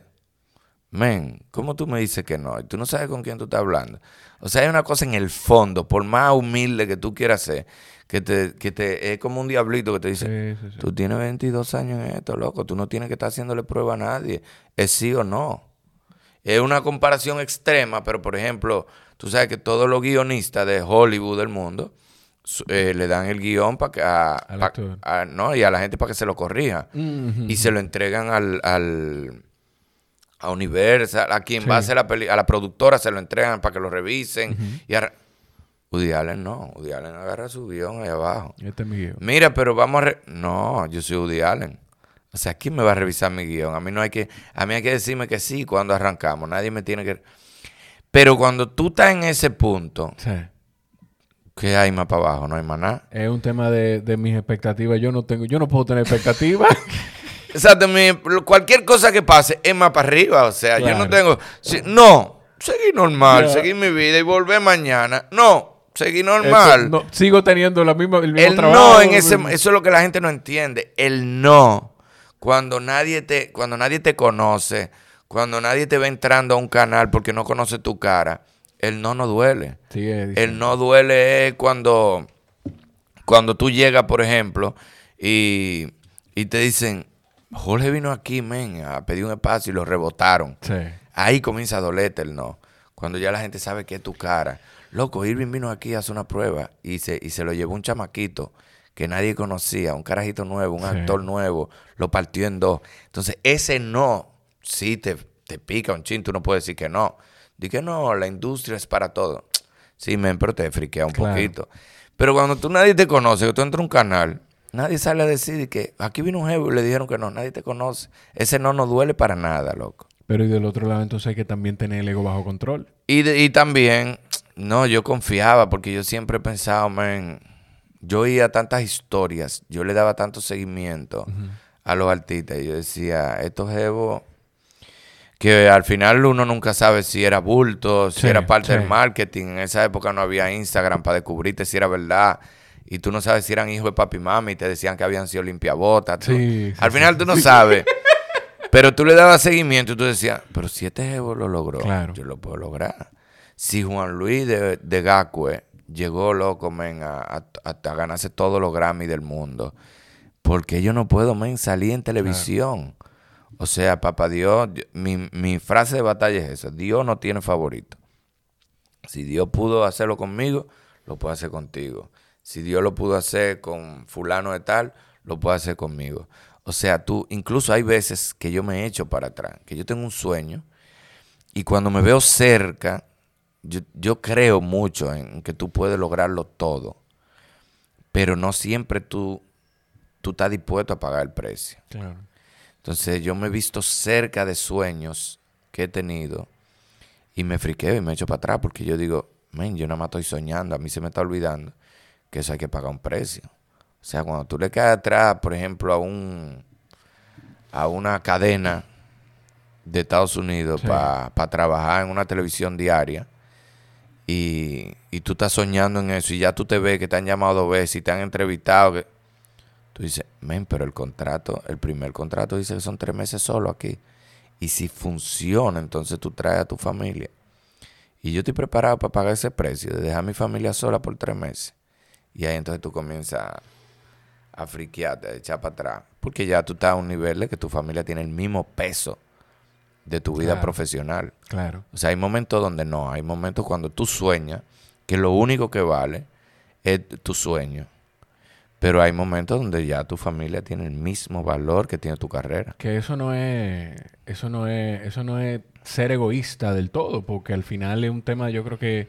S1: men, ¿cómo tú me dices que no? Y tú no sabes con quién tú estás hablando. O sea, hay una cosa en el fondo, por más humilde que tú quieras ser, que te, que te es como un diablito que te dice,
S2: Sí, sí, sí.
S1: tú tienes 22 años en esto, loco, tú no tienes que estar haciéndole prueba a nadie. Es sí o no. Es una comparación extrema, pero por ejemplo, tú sabes que todos los guionistas de Hollywood del mundo eh, le dan el guion para que a,
S2: Al
S1: pa-
S2: actor.
S1: a- no, y a la gente para que se lo corrija. Y se lo entregan al, al a Universal, a quien
S2: Sí.
S1: va a hacer la peli, a la productora se lo entregan para que lo revisen. Y a, Woody Allen no, Woody Allen agarra su guion ahí abajo.
S2: Este es mi guion.
S1: Mira, pero vamos a... re- no, yo soy Woody Allen. O sea, ¿quién me va a revisar mi guion? A mí no hay que... A mí hay que decirme que sí cuando arrancamos. Nadie me tiene que... Pero cuando tú estás en ese punto,
S2: Sí.
S1: ¿Qué hay más para abajo? No hay más nada.
S2: Es un tema de, de mis expectativas. Yo no tengo, yo no puedo tener expectativas.
S1: Exacto, cualquier cosa que pase es más para arriba. O sea, yo no tengo... si- no, seguir normal,
S2: Ya.
S1: seguir mi vida y volver mañana. No, seguir normal.
S2: Eso, no, sigo teniendo la misma, el mismo
S1: El
S2: trabajo.
S1: no en ese, eso es lo que la gente no entiende. El no, cuando nadie te, cuando nadie te conoce, cuando nadie te ve entrando a un canal porque no conoce tu cara, el no no duele.
S2: Sigue.
S1: El no duele es cuando, cuando tú llegas, por ejemplo, y, y te dicen, Jorge vino aquí, men, a pedir un espacio y lo rebotaron.
S2: Sí.
S1: Ahí comienza a dolerte el no. Cuando ya la gente sabe que es tu cara. Loco, Irving vino aquí a hacer una prueba y se, y se lo llevó un chamaquito que nadie conocía, un carajito nuevo, un
S2: Sí.
S1: actor nuevo, lo partió en dos. Entonces, ese no, sí te, te pica un chin, tú no puedes decir que no. Di que no, la industria es para todo. Sí, men, pero te friquea un
S2: Claro.
S1: poquito. Pero cuando tú nadie te conoce, que tú entras a un canal, nadie sale a decir que aquí vino un jevo y le dijeron que no, nadie te conoce. Ese no no duele para nada, loco.
S2: Pero y del otro lado entonces hay que también tener el ego bajo control.
S1: Y, de- y también, no, yo confiaba porque yo siempre he pensado, man, yo oía tantas historias, yo le daba tanto seguimiento a los artistas y yo decía, estos jevos, que al final uno nunca sabe si era bulto, si
S2: Sí,
S1: era parte
S2: sí.
S1: del marketing, en esa época no había Instagram para descubrirte si era verdad. Y tú no sabes si eran hijos de papi y mami y te decían que habían sido limpiabotas.
S2: Sí,
S1: al final tú no sabes. Pero tú le dabas seguimiento y tú decías, pero si este jevo lo logró,
S2: Claro.
S1: yo lo puedo lograr. Si Juan Luis de, de Gacue llegó loco, men, a, a- a- a ganarse todos los Grammy del mundo, porque yo no puedo, men, salir en televisión. O sea, papá Dios, mi, mi frase de batalla es esa, Dios no tiene favorito. Si Dios pudo hacerlo conmigo, lo puede hacer contigo. Si Dios lo pudo hacer con fulano de tal, lo puede hacer conmigo. O sea, tú, incluso hay veces que yo me echo para atrás, que yo tengo un sueño y cuando me veo cerca, yo, yo creo mucho en que tú puedes lograrlo todo, pero no siempre tú, tú estás dispuesto a pagar el precio.
S2: Claro.
S1: Entonces yo me he visto cerca de sueños que he tenido y me friqueo y me echo para atrás porque yo digo, men, yo nada más estoy soñando, a mí se me está olvidando que eso hay que pagar un precio. O sea, cuando tú le caes atrás, por ejemplo, a un a una cadena de Estados Unidos
S2: Sí.
S1: para trabajar en una televisión diaria y, y tú estás soñando en eso y ya tú te ves que te han llamado dos veces y te han entrevistado, que, Tú dices, men, pero el contrato, el primer contrato dice que son tres meses solo aquí. Y si funciona, entonces tú traes a tu familia. Y yo estoy preparado para pagar ese precio, de dejar a mi familia sola por tres meses. Y ahí entonces tú comienzas a, a friquearte, a echar para atrás. Porque ya tú estás a un nivel de que tu familia tiene el mismo peso de tu vida
S2: Claro.
S1: profesional.
S2: Claro.
S1: O sea, hay momentos donde no, hay momentos cuando tú sueñas que lo único que vale es tu sueño. Pero hay momentos donde ya tu familia tiene el mismo valor que tiene tu carrera.
S2: Que eso no es, eso no es, eso no es ser egoísta del todo, porque al final es un tema, yo creo que,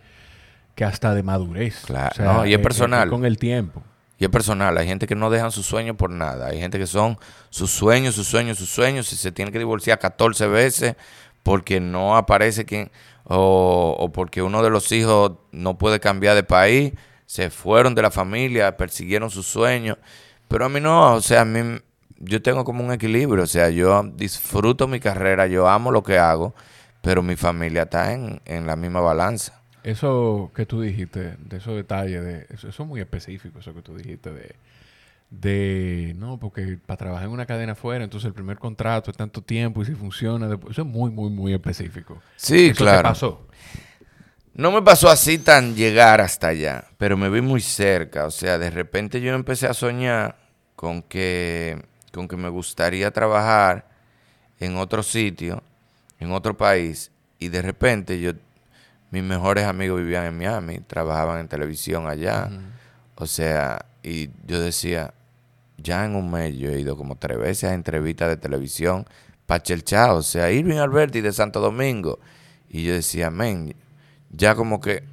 S2: que hasta de madurez.
S1: Claro, no, y es personal.
S2: con el tiempo.
S1: Y es personal, hay gente que no dejan sus sueños por nada. Hay gente que son sus sueños, sus sueños, sus sueños, y se tienen que divorciar 14 veces porque no aparece quien, o, o porque uno de los hijos no puede cambiar de país, se fueron de la familia, persiguieron sus sueños. Pero a mí no, o sea, a mí, yo tengo como un equilibrio, o sea, yo disfruto mi carrera, yo amo lo que hago, pero mi familia está en, en la misma balanza.
S2: Eso que tú dijiste, de esos detalles, de, eso, eso es muy específico, eso que tú dijiste de, de no, porque para trabajar en una cadena afuera, entonces el primer contrato es tanto tiempo y si funciona, después, eso es muy, muy, muy específico.
S1: Sí,
S2: Eso te
S1: claro.
S2: pasó.
S1: No me pasó así tan llegar hasta allá, pero me vi muy cerca. O sea, de repente yo empecé a soñar con que, con que me gustaría trabajar en otro sitio, en otro país, Y de repente yo, mis mejores amigos vivían en Miami, trabajaban en televisión allá. O sea, y yo decía, ya en un mes yo he ido como tres veces a entrevistas de televisión para Chelchao, o sea, Irving Alberti de Santo Domingo. Y yo decía, men, ya como que,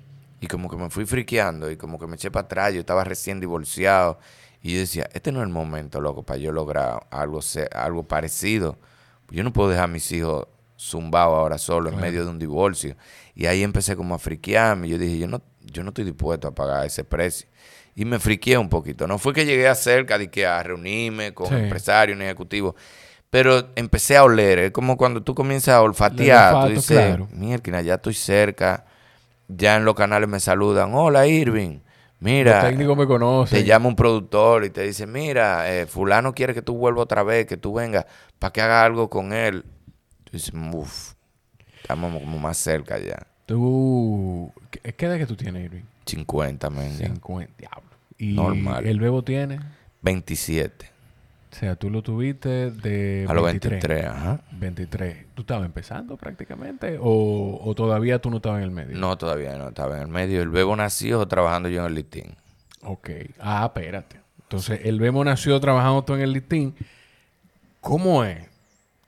S1: y como que me fui friqueando y como que me eché para atrás, yo estaba recién divorciado. Y yo decía, este no es el momento, loco, para yo lograr algo, algo parecido. Yo no puedo dejar a mis hijos zumbados ahora solo en medio de un divorcio. Y ahí empecé como a friquearme. Yo dije, yo no, yo no estoy dispuesto a pagar ese precio. Y me friqueé un poquito. No fue que llegué a cerca de que a reunirme con empresarios ni ejecutivos. Pero empecé a oler. Es como cuando tú comienzas a olfatear. tú dices, mierda, ya estoy cerca. Ya en los canales me saludan. Hola, Irving. Mira,
S2: técnico me conoce.
S1: Te llama un productor y te dice, mira, eh, fulano quiere que tú vuelvas otra vez, que tú vengas para que haga algo con él. Tú dices, uff, estamos como más cerca ya.
S2: ¿Tú qué edad que tú tienes, Irving?
S1: 50, men.
S2: 50, diablo. ¿Y Normal. el bebo tiene?
S1: 27.
S2: O sea, tú lo tuviste de
S1: A los 23, ajá.
S2: 23. ¿Tú estabas empezando prácticamente o, todavía tú no estabas en el medio?
S1: No, todavía no estaba en el medio. El bebo nació trabajando yo en el listín.
S2: Ok. Ah, espérate. Entonces, el bebo nació trabajando tú en el listín. ¿Cómo es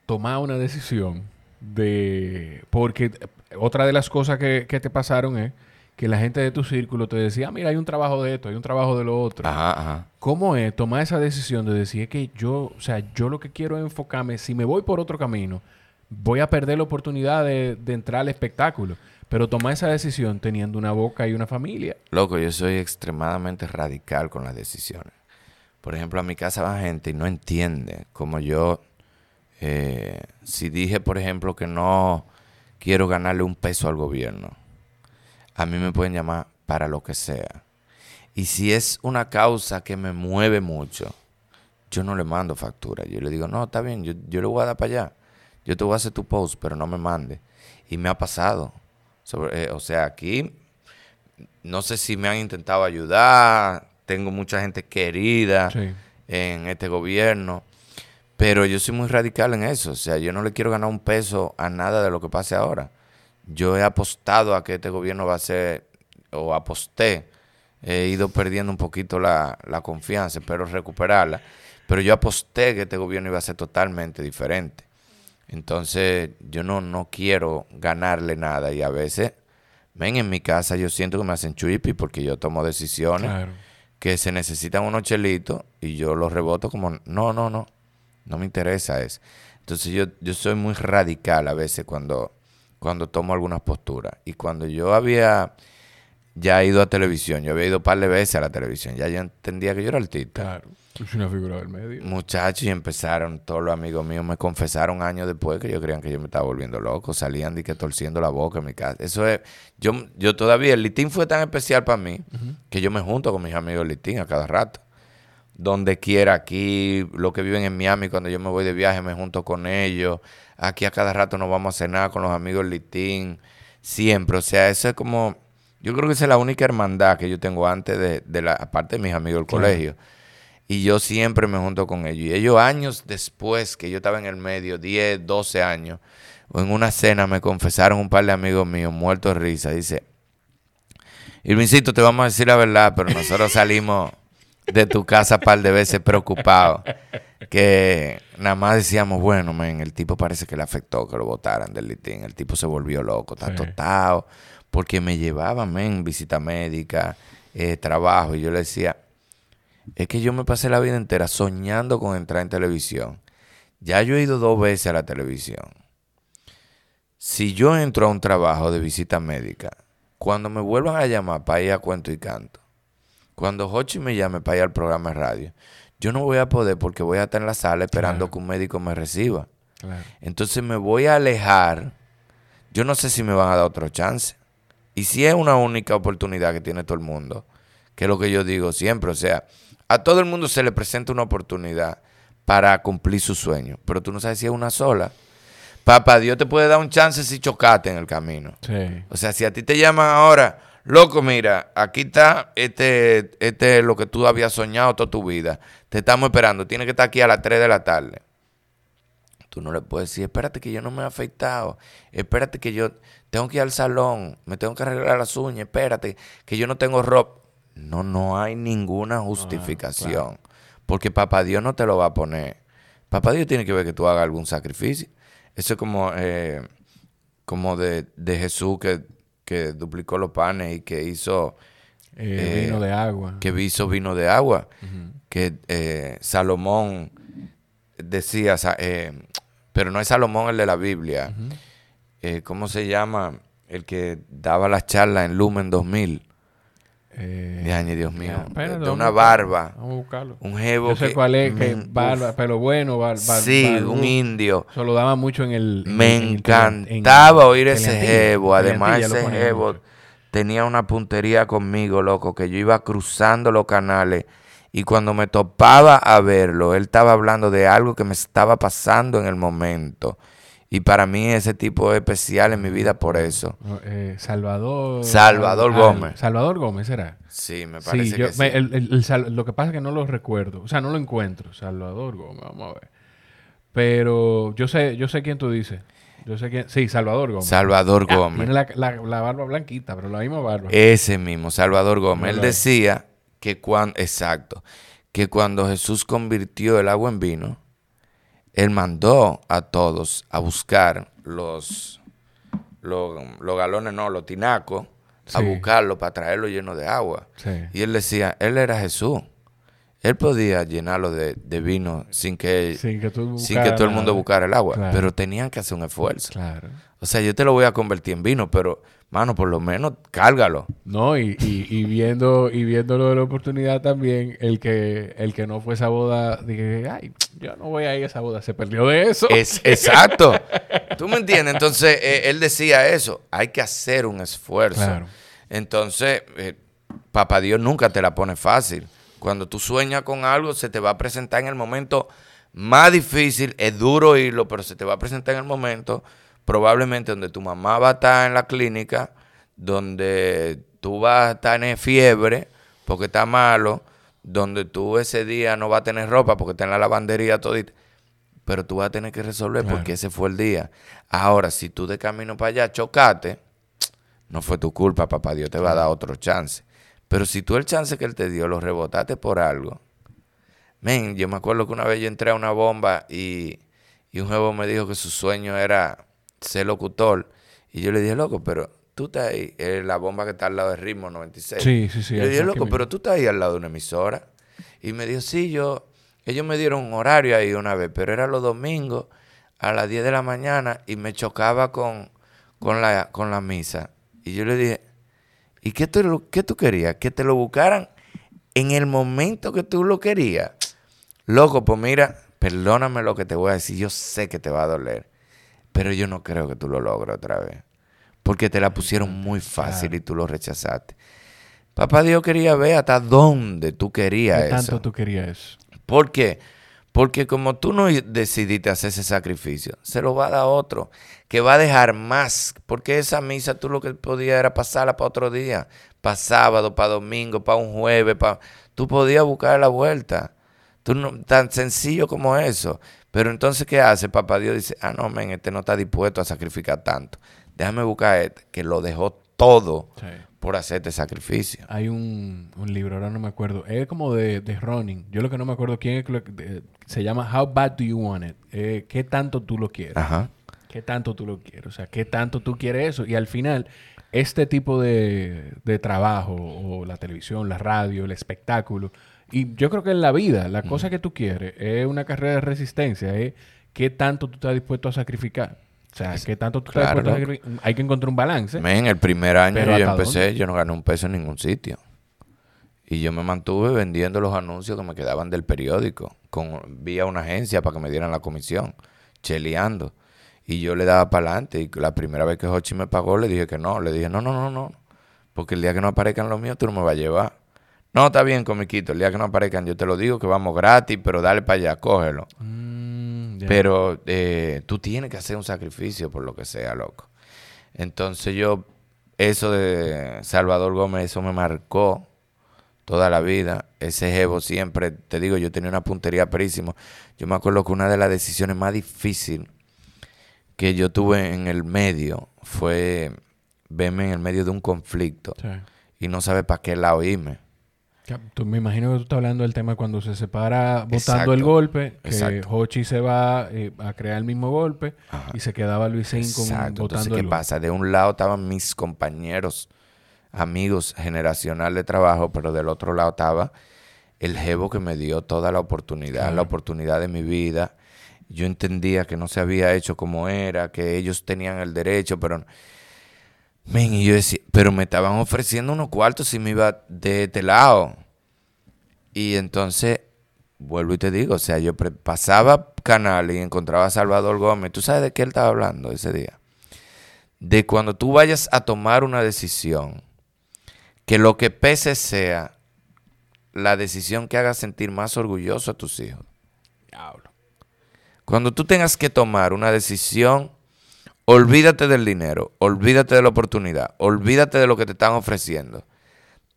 S2: tomar una decisión de... Porque otra de las cosas que, que te pasaron es que la gente de tu círculo te decía, ah, mira, hay un trabajo de esto, hay un trabajo de lo otro.
S1: Ajá, ajá.
S2: ¿Cómo es tomar esa decisión de decir que yo, o sea, yo lo que quiero es enfocarme, si me voy por otro camino, voy a perder la oportunidad de, entrar al espectáculo? Pero tomar esa decisión teniendo una boca y una familia.
S1: Loco, yo soy extremadamente radical con las decisiones. Por ejemplo, a mi casa va gente y no entiende como yo, eh, si dije, por ejemplo, que no quiero ganarle un peso al gobierno a mí me pueden llamar para lo que sea. Y si es una causa que me mueve mucho, yo no le mando factura. Yo le digo, no, está bien, yo, yo le voy a dar para allá. Yo te voy a hacer tu post, pero no me mande. Y me ha pasado. Sobre, eh, o sea, aquí no sé si me han intentado ayudar. Tengo mucha gente querida en este gobierno. Pero yo soy muy radical en eso. O sea, yo no le quiero ganar un peso a nada de lo que pase ahora yo he apostado a que este gobierno va a ser, o aposté, he ido perdiendo un poquito la, confianza, espero recuperarla, pero yo aposté que este gobierno iba a ser totalmente diferente. Entonces, yo no, no quiero ganarle nada y a veces, ven, en mi casa yo siento que me hacen chuipi porque yo tomo decisiones que se necesitan unos chelitos y yo los reboto como, no, no, no, no me interesa eso. Entonces, yo, yo soy muy radical a veces cuando cuando tomo algunas posturas. Y cuando yo había ya ido a televisión, yo había ido un par de veces a la televisión, ya yo entendía que yo era artista.
S2: Claro, es una figura del medio.
S1: Muchachos, y empezaron, todos los amigos míos me confesaron años después que ellos creían que yo me estaba volviendo loco, salían de que torciendo la boca en mi casa. Eso es, yo, yo todavía, el litín fue tan especial para mí que yo me junto con mis amigos litín a cada rato donde quiera aquí, los que viven en Miami, cuando yo me voy de viaje me junto con ellos, aquí a cada rato nos vamos a cenar con los amigos Litín, siempre, o sea, eso es como, yo creo que esa es la única hermandad que yo tengo antes de, de la, aparte de mis amigos del colegio, y yo siempre me junto con ellos, y ellos años después que yo estaba en el medio, 10, 12 años, en una cena me confesaron un par de amigos míos muertos de risa, dice, Irvincito, te vamos a decir la verdad, pero nosotros salimos de tu casa un par de veces preocupado. Que nada más decíamos, bueno, men, el tipo parece que le afectó que lo votaran del litín. El tipo se volvió loco, está totado. Porque me llevaba, men, visita médica, eh, trabajo. Y yo le decía, es que yo me pasé la vida entera soñando con entrar en televisión. Ya yo he ido dos veces a la televisión. Si yo entro a un trabajo de visita médica, cuando me vuelvan a llamar para ir a cuento y canto, cuando Hochi me llame para ir al programa de radio, yo no voy a poder porque voy a estar en la sala esperando que un médico me reciba. Entonces me voy a alejar. Yo no sé si me van a dar otro chance. Y si es una única oportunidad que tiene todo el mundo, que es lo que yo digo siempre, o sea, a todo el mundo se le presenta una oportunidad para cumplir su sueño, pero tú no sabes si es una sola. Papá, Dios te puede dar un chance si chocaste en el camino. O sea, si a ti te llaman ahora, Loco, mira, aquí está este, este lo que tú habías soñado toda tu vida. Te estamos esperando. Tienes que estar aquí a las 3 de la tarde. Tú no le puedes decir, espérate que yo no me he afeitado, espérate que yo tengo que ir al salón, me tengo que arreglar las uñas, espérate que yo no tengo ropa. No, no hay ninguna justificación. Porque papá Dios no te lo va a poner. Papá Dios tiene que ver que tú hagas algún sacrificio. Eso es como, eh, como de, de Jesús que, que duplicó los panes y que hizo
S2: eh, vino de agua.
S1: Que hizo vino de agua. Que eh, Salomón decía, eh, pero no es Salomón el de la Biblia. ¿Cómo se llama? El que daba las charlas en Lumen 2000. Eh, año, Dios mío. de, una barba.
S2: Vamos a buscarlo.
S1: Un jevo.
S2: Yo sé cuál es, que barba, pelo bueno, barba.
S1: Sí, un indio.
S2: Se lo daba mucho en el.
S1: Me encantaba oír ese jevo. Además, ese jevo tenía una puntería conmigo, loco, que yo iba cruzando los canales y cuando me topaba a verlo, él estaba hablando de algo que me estaba pasando en el momento. Y para mí ese tipo es especial en mi vida por eso.
S2: Eh, Salvador.
S1: Salvador Gómez.
S2: Salvador Gómez será.
S1: Sí, me parece que sí.
S2: lo que pasa es que no lo recuerdo. O sea, no lo encuentro. Salvador Gómez, vamos a ver. Pero yo sé, yo sé quién tú dices. Yo sé quién. Sí, Salvador Gómez.
S1: Salvador ah, Gómez.
S2: tiene la, barba blanquita, pero la misma barba.
S1: Ese mismo, Salvador Gómez. Él decía que cuando. Exacto. Que cuando Jesús convirtió el agua en vino, él mandó a todos a buscar los, los, galones, no, los tinacos, a buscarlo para traerlo lleno de agua. Y él decía, él era Jesús. Él podía llenarlo de, vino sin que, sin que, todo el mundo buscara el agua, pero tenían que hacer un esfuerzo. O sea, yo te lo voy a convertir en vino, pero, mano, por lo menos cárgalo.
S2: No, y, y, viendo y viendo lo de la oportunidad también, el que el que no fue esa boda, dije, ay, yo no voy a ir a esa boda, se perdió de eso.
S1: Es, exacto. ¿Tú me entiendes? Entonces, eh, él decía eso, hay que hacer un esfuerzo. Entonces, eh, papá Dios nunca te la pone fácil. Cuando tú sueñas con algo, se te va a presentar en el momento más difícil. Es duro oírlo, pero se te va a presentar en el momento probablemente donde tu mamá va a estar en la clínica, donde tú vas a estar en fiebre porque está malo, donde tú ese día no vas a tener ropa porque está en la lavandería todita. Pero tú vas a tener que resolver porque ese fue el día. Ahora, si tú de camino para allá chocaste, no fue tu culpa, papá Dios te va a dar otro chance. Pero si tú el chance que Él te dio lo rebotaste por algo. Men, yo me acuerdo que una vez yo entré a una bomba y, un jefe me dijo que su sueño era ser locutor. Y yo le dije, loco, pero tú estás ahí, es la bomba que está al lado de Ritmo 96.
S2: Sí, sí, sí.
S1: Y le dije, loco, pero tú estás ahí al lado de una emisora. Y me dijo, sí, yo, ellos me dieron un horario ahí una vez, pero era los domingos a las 10 de la mañana y me chocaba con, con, la, con la misa. Y yo le dije, ¿Y qué tú, qué tú querías? Que te lo buscaran en el momento que tú lo querías. Loco, pues mira, perdóname lo que te voy a decir. Yo sé que te va a doler. Pero yo no creo que tú lo logres otra vez. Porque te la pusieron muy fácil y tú lo rechazaste. Papá Dios quería ver hasta dónde tú querías
S2: ¿Qué
S1: eso.
S2: tanto tú querías eso?
S1: ¿Por qué? Porque como tú no decidiste hacer ese sacrificio, se lo va a dar otro, que va a dejar más. Porque esa misa tú lo que podías era pasarla para otro día, para sábado, para domingo, para un jueves, para... tú podías buscar la vuelta. Tú no, tan sencillo como eso. Pero entonces, ¿qué hace? Papá Dios dice, ah, no, men, este no está dispuesto a sacrificar tanto. Déjame buscar este, que lo dejó todo por hacer este sacrificio.
S2: Hay un, libro, ahora no me acuerdo, es como de, de running. Yo lo que no me acuerdo quién es, se llama How Bad Do You Want It? Eh, ¿Qué tanto tú lo quieres?
S1: Ajá.
S2: ¿Qué tanto tú lo quieres? O sea, ¿qué tanto tú quieres eso? Y al final, este tipo de, de trabajo, o la televisión, la radio, el espectáculo, y yo creo que en la vida, la cosa que tú quieres es una carrera de resistencia, es qué tanto tú estás dispuesto a sacrificar. O sea, qué tanto tú estás dispuesto a sacrificar. Hay que encontrar un balance.
S1: En el primer año yo empecé, yo no gané un peso en ningún sitio. Y yo me mantuve vendiendo los anuncios que me quedaban del periódico, con, vía una agencia para que me dieran la comisión, cheleando. Y yo le daba para adelante. Y la primera vez que Hochi me pagó, le dije que no. Le dije, no, no, no, no. Porque el día que no aparezcan los míos, tú no me vas a llevar. No, está bien, comiquito. El día que no aparezcan, yo te lo digo que vamos gratis, pero dale para allá, cógelo. Mm, pero eh, tú tienes que hacer un sacrificio por lo que sea, loco. Entonces yo, eso de Salvador Gómez, eso me marcó toda la vida. Ese jevo siempre, te digo, yo tenía una puntería perísimo. Yo me acuerdo que una de las decisiones más difíciles que yo tuve en el medio fue verme en el medio de un conflicto
S2: Sí.
S1: y no saber para qué lado irme.
S2: Tú- me imagino que tú estás hablando del tema cuando se separa votando el golpe, que
S1: Exacto.
S2: Hochi se va eh, a crear el mismo golpe
S1: Ajá.
S2: y se quedaba Luisín con
S1: Exacto. Entonces,
S2: votando
S1: ¿qué
S2: el golpe.
S1: pasa? De un lado estaban mis compañeros, amigos generacional de trabajo, pero del otro lado estaba el jevo que me dio toda la oportunidad,
S2: Claro.
S1: la oportunidad de mi vida. Yo entendía que no se había hecho como era, que ellos tenían el derecho, pero... Men, y yo decía, pero me estaban ofreciendo unos cuartos si me iba de este lado. Y entonces, vuelvo y te digo, o sea, yo pasaba canal y encontraba a Salvador Gómez. ¿Tú sabes de qué él estaba hablando ese día? De cuando tú vayas a tomar una decisión, que lo que pese sea la decisión que haga sentir más orgulloso a tus hijos.
S2: Diablo.
S1: Cuando tú tengas que tomar una decisión, olvídate del dinero, olvídate de la oportunidad, olvídate de lo que te están ofreciendo.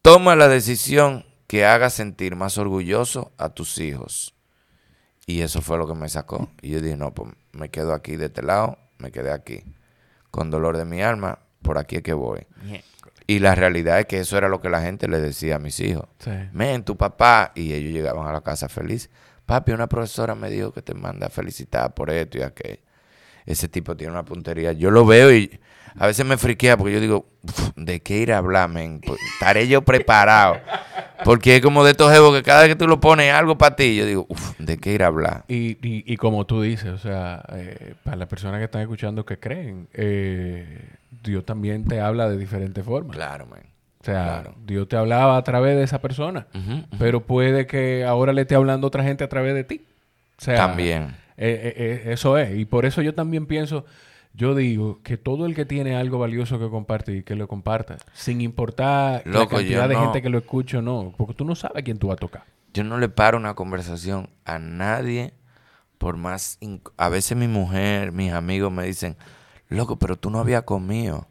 S1: Toma la decisión que haga sentir más orgulloso a tus hijos. Y eso fue lo que me sacó. Y yo dije, no, pues me quedo aquí de este lado, me quedé aquí. Con dolor de mi alma, por aquí es que voy. Y la realidad es que eso era lo que la gente le decía a mis hijos.
S2: Sí.
S1: Men, tu papá. Y ellos llegaban a la casa feliz. Papi, una profesora me dijo que te manda a felicitar por esto y aquello. Ese tipo tiene una puntería. Yo lo veo y a veces me friquea porque yo digo, "Uf, ¿de qué ir a hablar, men? Pues, Estaré yo preparado. Porque es como de estos jevos que cada vez que tú lo pones algo para ti, yo digo, "Uf, ¿de qué ir a hablar?
S2: Y, y, y como tú dices, o sea, eh, para las personas que están escuchando que creen, eh, Dios también te habla de diferentes formas.
S1: Claro, men.
S2: O sea,
S1: claro.
S2: Dios te hablaba a través de esa persona, pero puede que ahora le esté hablando otra gente a través de ti. O sea,
S1: También.
S2: Eh, eh, eh, eso es. Y por eso yo también pienso, yo digo que todo el que tiene algo valioso que compartir, que lo comparta, sin importar
S1: Loco,
S2: la cantidad de
S1: no-
S2: gente que lo escuche o no, porque tú no sabes quién tú vas a tocar.
S1: Yo no le paro una conversación a nadie por más... A veces mi mujer, mis amigos me dicen, loco, pero tú no habías comido.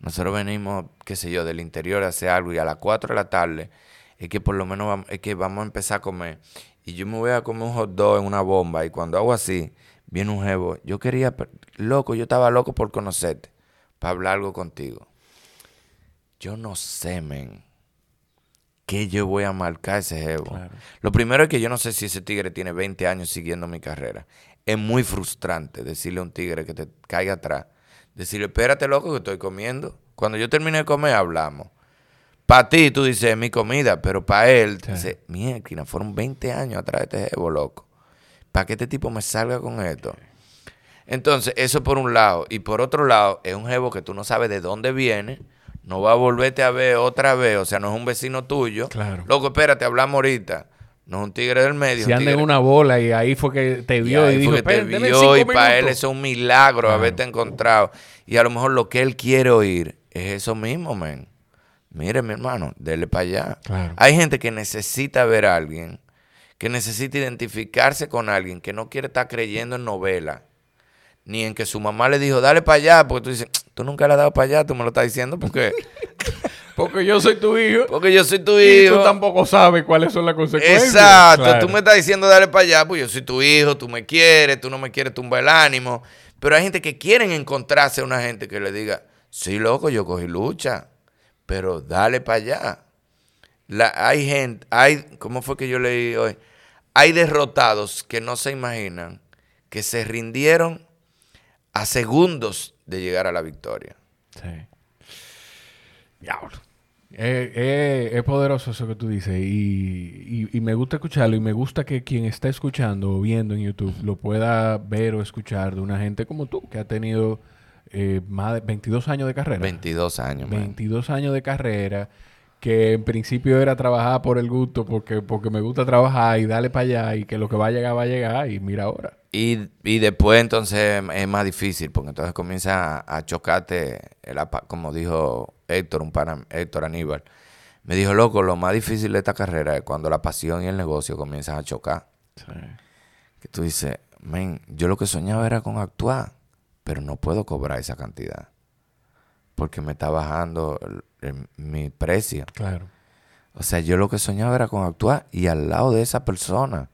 S1: Nosotros venimos, qué sé yo, del interior a hacer algo y a las 4 de la tarde es que por lo menos vam- es que vamos a empezar a comer. Y yo me voy a comer un hot dog en una bomba y cuando hago así, viene un jevo. Yo quería, loco, yo estaba loco por conocerte, para hablar algo contigo. Yo no sé, men, qué yo voy a marcar ese jevo.
S2: Claro.
S1: Lo primero es que yo no sé si ese tigre tiene 20 años siguiendo mi carrera. Es muy frustrante decirle a un tigre que te caiga atrás. Decirle, espérate, loco, que estoy comiendo. Cuando yo termine de comer, hablamos. Para ti, tú dices, es mi comida, pero para él,
S2: Sí.
S1: dice, mierda, fueron 20 años atrás de este jevo, loco. Para que este tipo me salga con esto. Entonces, eso por un lado. Y por otro lado, es un jevo que tú no sabes de dónde viene. No va a volverte a ver otra vez. O sea, no es un vecino tuyo.
S2: Claro.
S1: Loco, espérate, hablamos ahorita. No es un tigre del medio. Un
S2: anda en una bola y ahí fue que te
S1: y
S2: vio y,
S1: ahí
S2: dijo,
S1: fue que te
S2: "Espérate, deme
S1: vio y para él
S2: minutos".
S1: eso es un milagro
S2: Claro.
S1: haberte encontrado. Y a lo mejor lo que él quiere oír es eso mismo, men. Mire, mi hermano, dele para allá.
S2: Claro.
S1: Hay gente que necesita ver a alguien, que necesita identificarse con alguien, que no quiere estar creyendo en novela, ni en que su mamá le dijo, dale para allá, porque tú dices, tú nunca le has dado para allá, tú me lo estás diciendo porque,
S2: Porque yo soy tu hijo.
S1: porque yo soy tu
S2: Y
S1: hijo.
S2: tú tampoco sabes cuáles son las consecuencias.
S1: Exacto,
S2: Claro.
S1: tú me estás diciendo dale para allá, pues yo soy tu hijo, tú me quieres, tú no me quieres tumbar el ánimo. Pero hay gente que quieren encontrarse a una gente que le diga, sí, loco, yo cogí lucha, pero dale para allá. La, hay gente, hay, ¿cómo fue que yo leí hoy? Hay derrotados que no se imaginan que se rindieron a segundos de llegar a la victoria.
S2: Sí. Diablo. Eh, eh, es poderoso eso que tú dices y, y- y me gusta escucharlo y me gusta que quien está escuchando o viendo en YouTube lo pueda ver o escuchar de una gente como tú que ha tenido eh, más de 22 años de carrera.
S1: 22 años, man.
S2: 22 años de carrera que en principio era trabajar por el gusto porque, porque me gusta trabajar y darle para allá y que lo que va a llegar va a llegar y mira ahora.
S1: Y, y después entonces es más difícil, porque entonces comienza a, a chocarte, el como dijo Héctor, un pana, Héctor Aníbal. Me dijo, loco, lo más difícil de esta carrera es cuando la pasión y el negocio comienzan a chocar. Que tú dices, men, yo lo que soñaba era con actuar, pero no puedo cobrar esa cantidad. Porque me está bajando el- el- mi precio.
S2: Claro.
S1: O sea, yo lo que soñaba era con actuar y al lado de esa persona.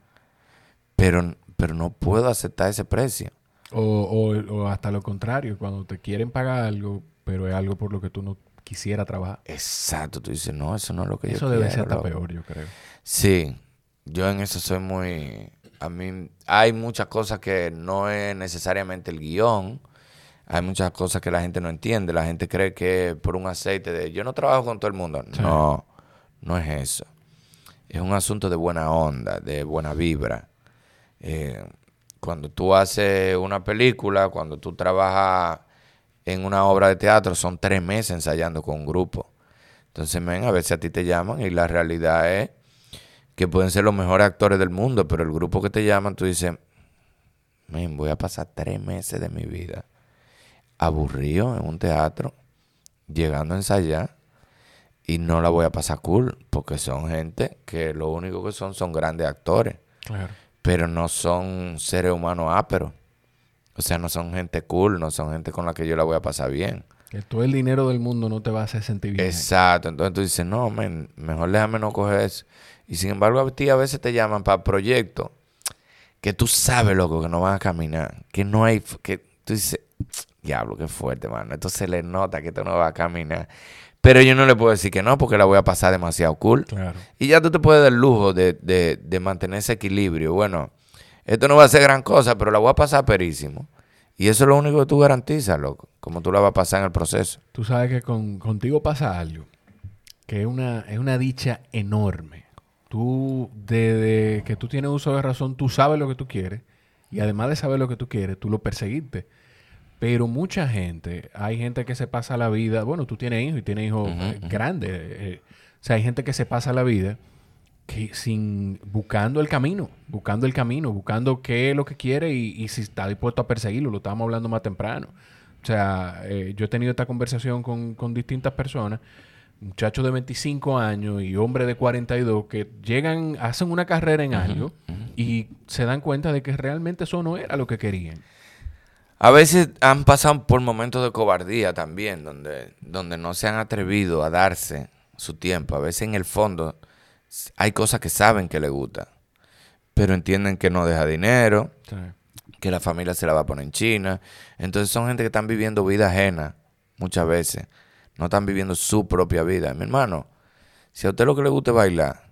S1: Pero, pero no puedo aceptar ese precio.
S2: O, o, o hasta lo contrario, cuando te quieren pagar algo, pero es algo por lo que tú no quisieras trabajar.
S1: Exacto, tú dices, no, eso no es lo que yo
S2: Eso debe
S1: quiero,
S2: ser hasta
S1: loco".
S2: peor, yo creo.
S1: Sí, yo en eso soy muy... A mí hay muchas cosas que no es necesariamente el guion. Hay muchas cosas que la gente no entiende. La gente cree que por un aceite de... Yo no trabajo con todo el mundo.
S2: Sí.
S1: No, no es eso. Es un asunto de buena onda, de buena vibra. Eh, cuando tú haces una película, cuando tú trabajas en una obra de teatro, son tres meses ensayando con un grupo. Entonces, men, a veces a ti te llaman y la realidad es que pueden ser los mejores actores del mundo, pero el grupo que te llaman, tú dices, voy a pasar tres meses de mi vida aburrido en un teatro, llegando a ensayar, y no la voy a pasar cool, porque son gente que lo único que son son grandes actores,
S2: Claro.
S1: pero no son seres humanos áperos. O sea, no son gente cool, no son gente con la que yo la voy a pasar bien.
S2: Que todo el dinero del mundo no te va a hacer sentir bien.
S1: Exacto. Entonces tú dices, no, men, mejor déjame no coger eso. Y sin embargo, a ti a veces te llaman para proyectos que tú sabes, loco, que no van a caminar. Que no hay... que tú dices, diablo, qué fuerte, mano. Esto se le nota que esto no va a caminar. Pero yo no le puedo decir que no porque la voy a pasar demasiado cool.
S2: Claro.
S1: Y ya tú te puedes dar el lujo de, de, de mantener ese equilibrio. Bueno, esto no va a ser gran cosa, pero la voy a pasar perísimo. Y eso es lo único que tú garantizas, loco. Como tú la vas a pasar en el proceso.
S2: Tú sabes que con, contigo pasa algo, que es una, es una dicha enorme. Tú, desde que tú tienes uso de razón, tú sabes lo que tú quieres. Y además de saber lo que tú quieres, tú lo perseguiste. Pero mucha gente, hay gente que se pasa la vida, bueno, tú tienes hijos y tienes hijos eh, grandes. eh, o sea, hay gente que se pasa la vida que sin buscando el camino, buscando el camino, buscando qué es lo que quiere y, y si está dispuesto a perseguirlo. Lo estábamos hablando más temprano. O sea, eh, yo he tenido esta conversación con, con distintas personas, muchachos de 25 años y hombres de 42, que llegan, hacen una carrera en algo y se dan cuenta de que realmente eso no era lo que querían.
S1: A veces han pasado por momentos de cobardía también, donde, donde no se han atrevido a darse su tiempo. A veces en el fondo hay cosas que saben que les gusta, pero entienden que no deja dinero, que la familia se la va a poner en China. Entonces son gente que están viviendo vida ajena muchas veces. No están viviendo su propia vida. Mi hermano, si a usted lo que le gusta es bailar,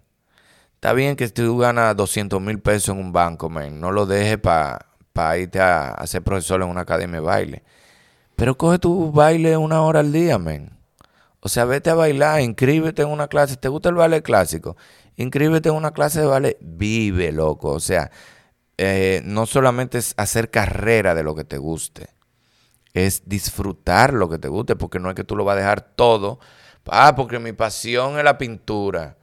S1: está bien que tú ganas 200 mil pesos en un banco, man. No lo dejes para irte a, a ser profesor en una academia de baile. Pero coge tu baile una hora al día, men. O sea, vete a bailar, inscríbete en una clase. ¿Te gusta el ballet clásico? Inscríbete en una clase de ballet. Vive, loco. O sea, eh, no solamente es hacer carrera de lo que te guste, es disfrutar lo que te guste, porque no es que tú lo vas a dejar todo. Ah, porque mi pasión es la pintura.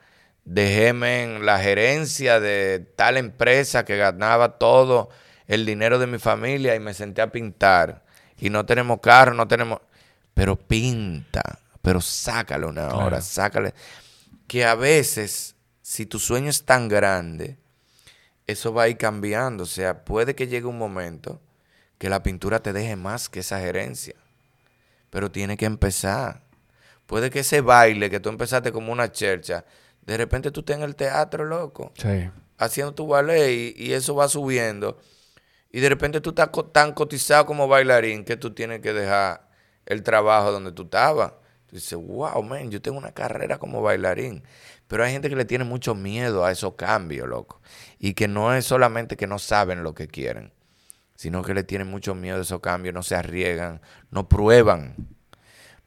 S1: Déjeme en la gerencia de tal empresa que ganaba todo el dinero de mi familia y me senté a pintar. Y no tenemos carro, no tenemos... Pero pinta, pero sácale una
S2: Claro.
S1: hora, sácale. Que a veces, si tu sueño es tan grande, eso va a ir cambiando. O sea, puede que llegue un momento que la pintura te deje más que esa gerencia. Pero tiene que empezar. Puede que ese baile que tú empezaste como una chercha, de repente tú estés en el teatro, loco,
S2: sí.
S1: haciendo tu ballet y, y eso va subiendo. Y de repente tú estás co- tan cotizado como bailarín que tú tienes que dejar el trabajo donde tú estabas. Tú dices, wow, man, yo tengo una carrera como bailarín. Pero hay gente que le tiene mucho miedo a esos cambios, loco. Y que no es solamente que no saben lo que quieren, sino que le tienen mucho miedo a esos cambios, no se arriesgan, no prueban.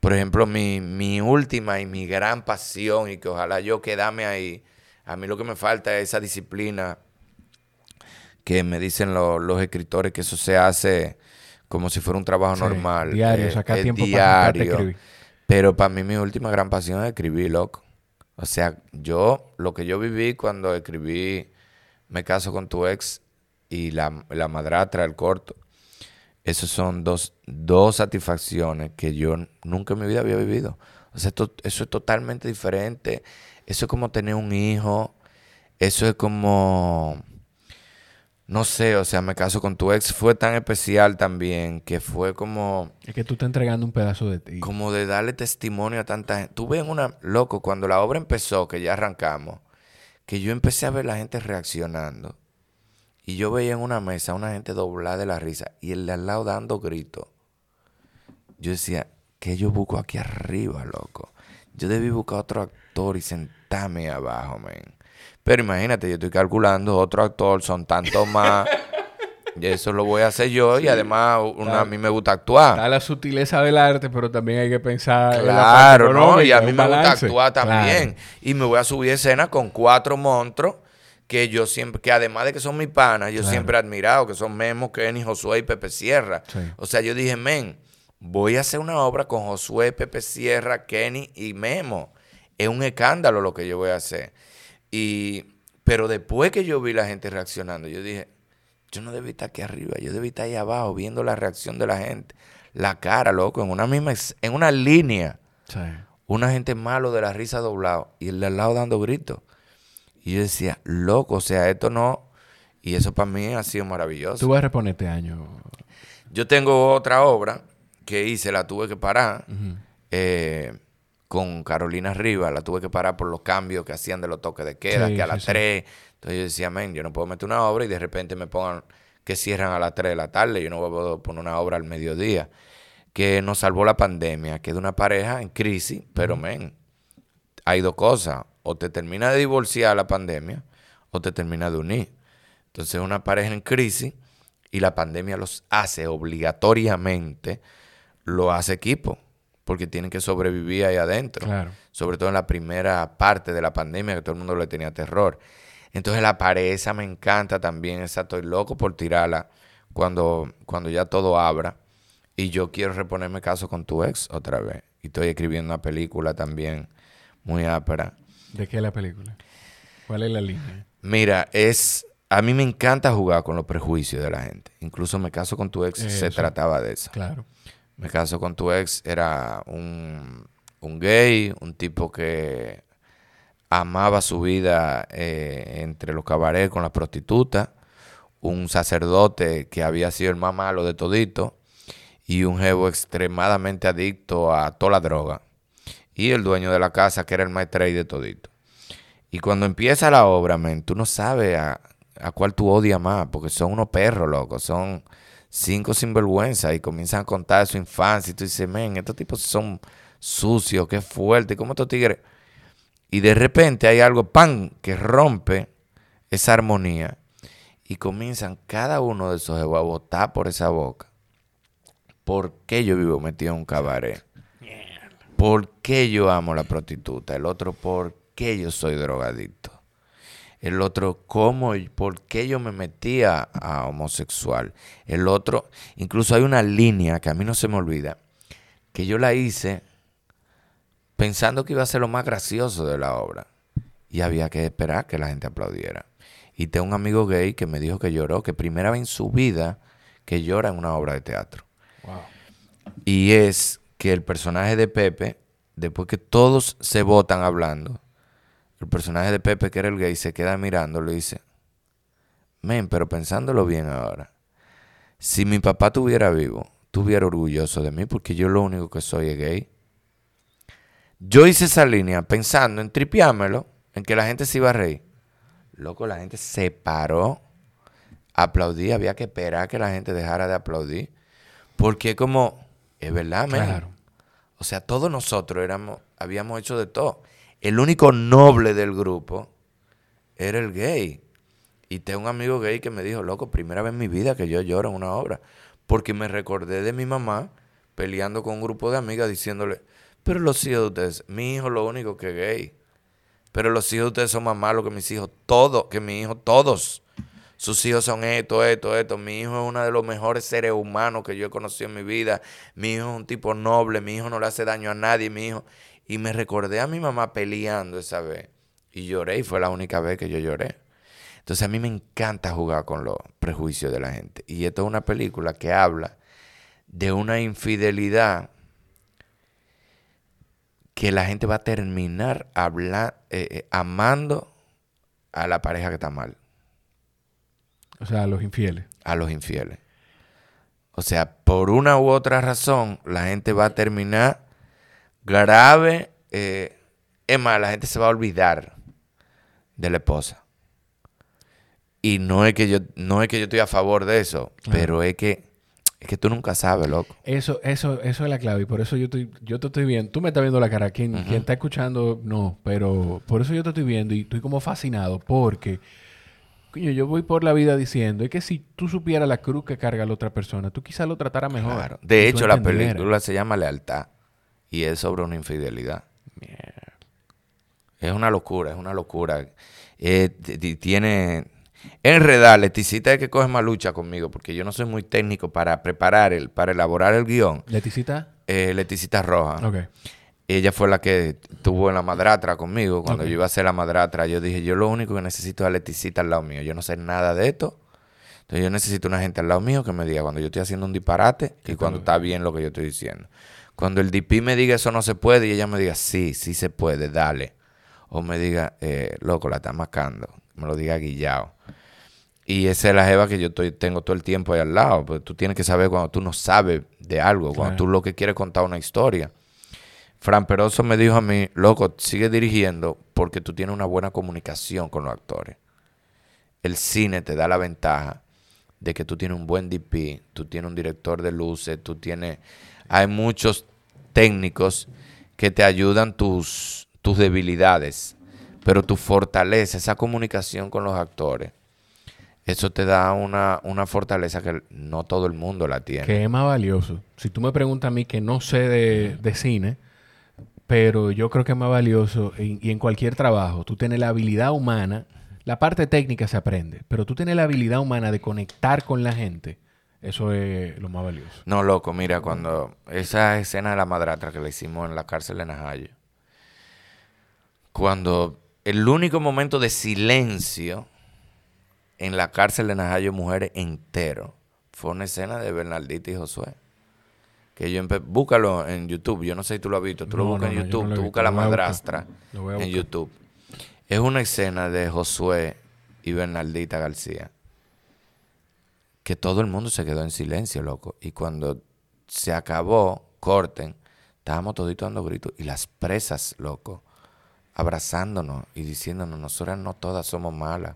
S1: Por ejemplo, mi, mi última y mi gran pasión, y que ojalá yo quedame ahí, a mí lo que me falta es esa disciplina que me dicen lo- los escritores que eso se hace como si fuera un trabajo
S2: Sí,
S1: normal.
S2: Diario,
S1: eh,
S2: sacar tiempo para escribir.
S1: Pero para mí mi última gran pasión es escribir, loco. O sea, yo, lo que yo viví cuando escribí Me caso con tu ex y la, la madrastra, el corto, esos son dos, dos satisfacciones que yo nunca en mi vida había vivido. O sea, esto- eso es totalmente diferente. Eso es como tener un hijo. Eso es como... no sé, o sea, me caso con tu ex fue tan especial también que fue como...
S2: Es que tú estás entregando un pedazo de ti.
S1: Como de darle testimonio a tanta gente. Tú ves una... Loco, cuando la obra empezó, que ya arrancamos, que yo empecé a ver la gente reaccionando. Y yo veía en una mesa una gente doblada de la risa y el de al lado dando gritos. Yo decía, ¿qué yo busco aquí arriba, loco? Yo debí buscar otro actor y sentarme abajo, men. Pero imagínate, yo estoy calculando, otro actor son tanto más. y eso lo voy a hacer yo y además a mí me gusta actuar.
S2: Da la sutileza del arte, pero también hay que pensar.
S1: Claro, ¿no? Y a mí me gusta actuar también. Y me voy a subir escena con cuatro monstruos que yo siempre, que además de que son mis panas, yo siempre he admirado, que son Memo, Kenny, Josué y Pepe Sierra. O sea, yo dije, men, voy a hacer una obra con Josué, Pepe Sierra, Kenny y Memo. Es un escándalo lo que yo voy a hacer. Y, pero después que yo vi la gente reaccionando, yo dije, yo no debí estar aquí arriba, yo debí estar ahí abajo viendo la reacción de la gente. La cara, loco, en una misma, en una línea. Una gente malo de la risa doblado y el de al lado dando gritos. Y yo decía, loco, o sea, esto no. Y eso para mí ha sido maravilloso.
S2: ¿Tú vas a reponer este año?
S1: Yo tengo otra obra que hice, la tuve que parar con Carolina Rivas, la tuve que parar por los cambios que hacían de los toques de queda, que a las 3. Entonces yo decía, men, yo no puedo meter una obra y de repente me pongan que cierran a las 3 de la tarde, yo no puedo poner una obra al mediodía. Que nos salvó la pandemia, que de una pareja en crisis, pero men, hay dos cosas, o te termina de divorciar la pandemia, o te termina de unir. Entonces una pareja en crisis y la pandemia los hace obligatoriamente, lo hace equipo porque tienen que sobrevivir ahí adentro. Sobre todo en la primera parte de la pandemia que todo el mundo le tenía terror. Entonces la pareja me encanta también, esa estoy loco por tirarla cuando, cuando ya todo abra. Y yo quiero reponerme caso con tu ex otra vez. Y estoy escribiendo una película también muy ápera.
S2: ¿De qué es la película? ¿Cuál es la línea?
S1: Mira, es... A mí me encanta jugar con los prejuicios de la gente. Incluso me caso con tu ex, se trataba de eso.
S2: Claro.
S1: Me caso con tu ex, era un, gay, un tipo que amaba su vida eh, entre los cabarets con las prostitutas, un sacerdote que había sido el más malo de todito y un jevo extremadamente adicto a toda la droga y el dueño de la casa que era el maestro de todito. Y cuando empieza la obra, men, tú no sabes a, a cuál tú odias más, porque son unos perros, locos, son cinco sinvergüenza y comienzan a contar su infancia y tú dices, men, estos tipos son sucios, qué fuerte, ¿cómo estos tigres? Y de repente hay algo, pan, que rompe esa armonía y comienzan cada uno de esos a botar por esa boca. ¿Por qué yo vivo metido en un cabaret? ¿Por qué yo amo la prostituta? El otro, ¿por qué yo soy drogadicto? El otro, ¿cómo y por qué yo me metía a homosexual? El otro, incluso hay una línea que a mí no se me olvida, que yo la hice pensando que iba a ser lo más gracioso de la obra. Y había que esperar que la gente aplaudiera. Y tengo un amigo gay que me dijo que lloró, que primera vez en su vida que llora en una obra de teatro. Y es que el personaje de Pepe, después que todos se votan hablando, el personaje de Pepe, que era el gay, se queda mirándolo y dice, men, pero pensándolo bien ahora, si mi papá estuviera vivo, estuviera orgulloso de mí porque yo lo único que soy es gay. Yo hice esa línea pensando en tripiármelo, en que la gente se iba a reír. Loco, la gente se paró, aplaudía, había que esperar que la gente dejara de aplaudir. Porque como, es verdad, men. Claro. O sea, todos nosotros éramos, habíamos hecho de todo el único noble del grupo era el gay. Y tengo un amigo gay que me dijo, loco, primera vez en mi vida que yo lloro en una obra. Porque me recordé de mi mamá peleando con un grupo de amigas diciéndole, pero los hijos de ustedes, mi hijo lo único que es gay. Pero los hijos de ustedes son más malos que mis hijos, todos, que mi hijo, todos. Sus hijos son esto, esto, esto. Mi hijo es uno de los mejores seres humanos que yo he conocido en mi vida. Mi hijo es un tipo noble, mi hijo no le hace daño a nadie, mi hijo. Y me recordé a mi mamá peleando esa vez. Y lloré y fue la única vez que yo lloré. Entonces a mí me encanta jugar con los prejuicios de la gente. Y esto es una película que habla de una infidelidad que la gente va a terminar eh, eh, amando a la pareja que está mal.
S2: O sea, a los infieles.
S1: A los infieles. O sea, por una u otra razón, la gente va a terminar grave. Eh, es más, la gente se va a olvidar de la esposa. Y no es que yo, no es que yo estoy a favor de eso, pero es que es que tú nunca sabes, loco.
S2: Eso, eso, eso es la clave. Y por eso yo estoy, yo te estoy viendo. Tú me estás viendo la cara. Quien, quien está escuchando, no. Pero por eso yo te estoy viendo y estoy como fascinado. Porque, coño, yo voy por la vida diciendo, es que si tú supieras la cruz que carga la otra persona, tú quizás lo tratara mejor.
S1: De hecho, la película se llama Lealtad. Y es sobre una infidelidad. Es una locura, es una locura. Eh, tiene Enredar, Leticita es que coge más lucha conmigo, porque yo no soy muy técnico para preparar, el, para elaborar el guion.
S2: ¿Leticita?
S1: Eh, Leticita Roja. Ok. Ella fue la que tuvo en la madratra conmigo. Cuando yo iba a hacer la madratra, yo dije, yo lo único que necesito es a Leticita al lado mío. Yo no sé nada de esto. Entonces yo necesito una gente al lado mío que me diga cuando yo estoy haciendo un disparate y cuando está bien lo que yo estoy diciendo. Cuando el DP me diga eso no se puede y ella me diga, sí, sí se puede, dale. O me diga, eh, loco, la está mascando. Me lo diga guillado. Y esa es la jeva que yo estoy, tengo todo el tiempo ahí al lado. Pues tú tienes que saber cuando tú no sabes de algo, cuando tú lo que quieres contar una historia. Fran Peroso me dijo a mí, loco, sigue dirigiendo porque tú tienes una buena comunicación con los actores. El cine te da la ventaja de que tú tienes un buen DP, tú tienes un director de luces, tú tienes... Hay muchos técnicos que te ayudan tus, tus debilidades, pero tu fortaleza, esa comunicación con los actores eso te da una, fortaleza que no todo el mundo la tiene.
S2: Que es más valioso. Si tú me preguntas a mí que no sé de, cine, pero yo creo que es más valioso y, en cualquier trabajo, tú tienes la habilidad humana, la parte técnica se aprende, pero tú tienes la habilidad humana de conectar con la gente. Eso es lo más valioso.
S1: No, loco, mira, cuando esa escena de la madratra que le hicimos en la cárcel de Najayo, cuando el único momento de silencio en la cárcel de Najayo Mujeres entero. Fue una escena de Bernaldita y Josué. Que yo Búscalo en YouTube. Yo no sé si tú lo has visto. Tú lo buscas en YouTube. tú buscas la madrastra en YouTube. Es una escena de Josué y Bernaldita García. Que todo el mundo se quedó en silencio, loco. Y cuando se acabó, corten, estábamos toditos dando gritos. Y las presas, loco, abrazándonos y diciéndonos, nosotras no todas somos malas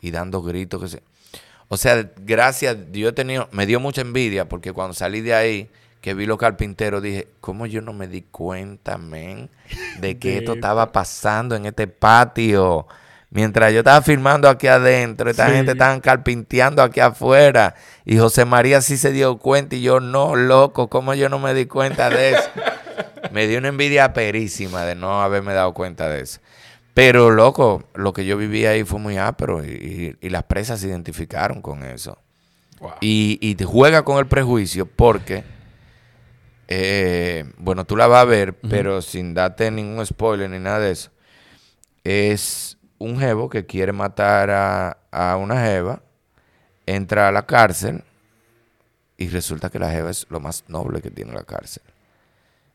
S1: y dando gritos. Que se... O sea, gracias, yo he tenido, me dio mucha envidia porque cuando salí de ahí, que vi los carpinteros, dije, ¿cómo yo no me di cuenta, men, de que esto estaba pasando en este patio? Mientras yo estaba filmando aquí adentro, esta gente estaba carpinteando aquí afuera. Y José María sí se dio cuenta y yo no, loco, ¿cómo yo no me di cuenta de eso? me dio una envidia perísima de no haberme dado cuenta de eso. Pero, loco, lo que yo viví ahí fue muy ápero y, las presas se identificaron con eso. Y, y, te juega con el prejuicio porque, eh, bueno, tú la vas a ver, pero sin darte ningún spoiler ni nada de eso. Es un jevo que quiere matar a, a una jeva, entra a la cárcel y resulta que la jeva es lo más noble que tiene la cárcel.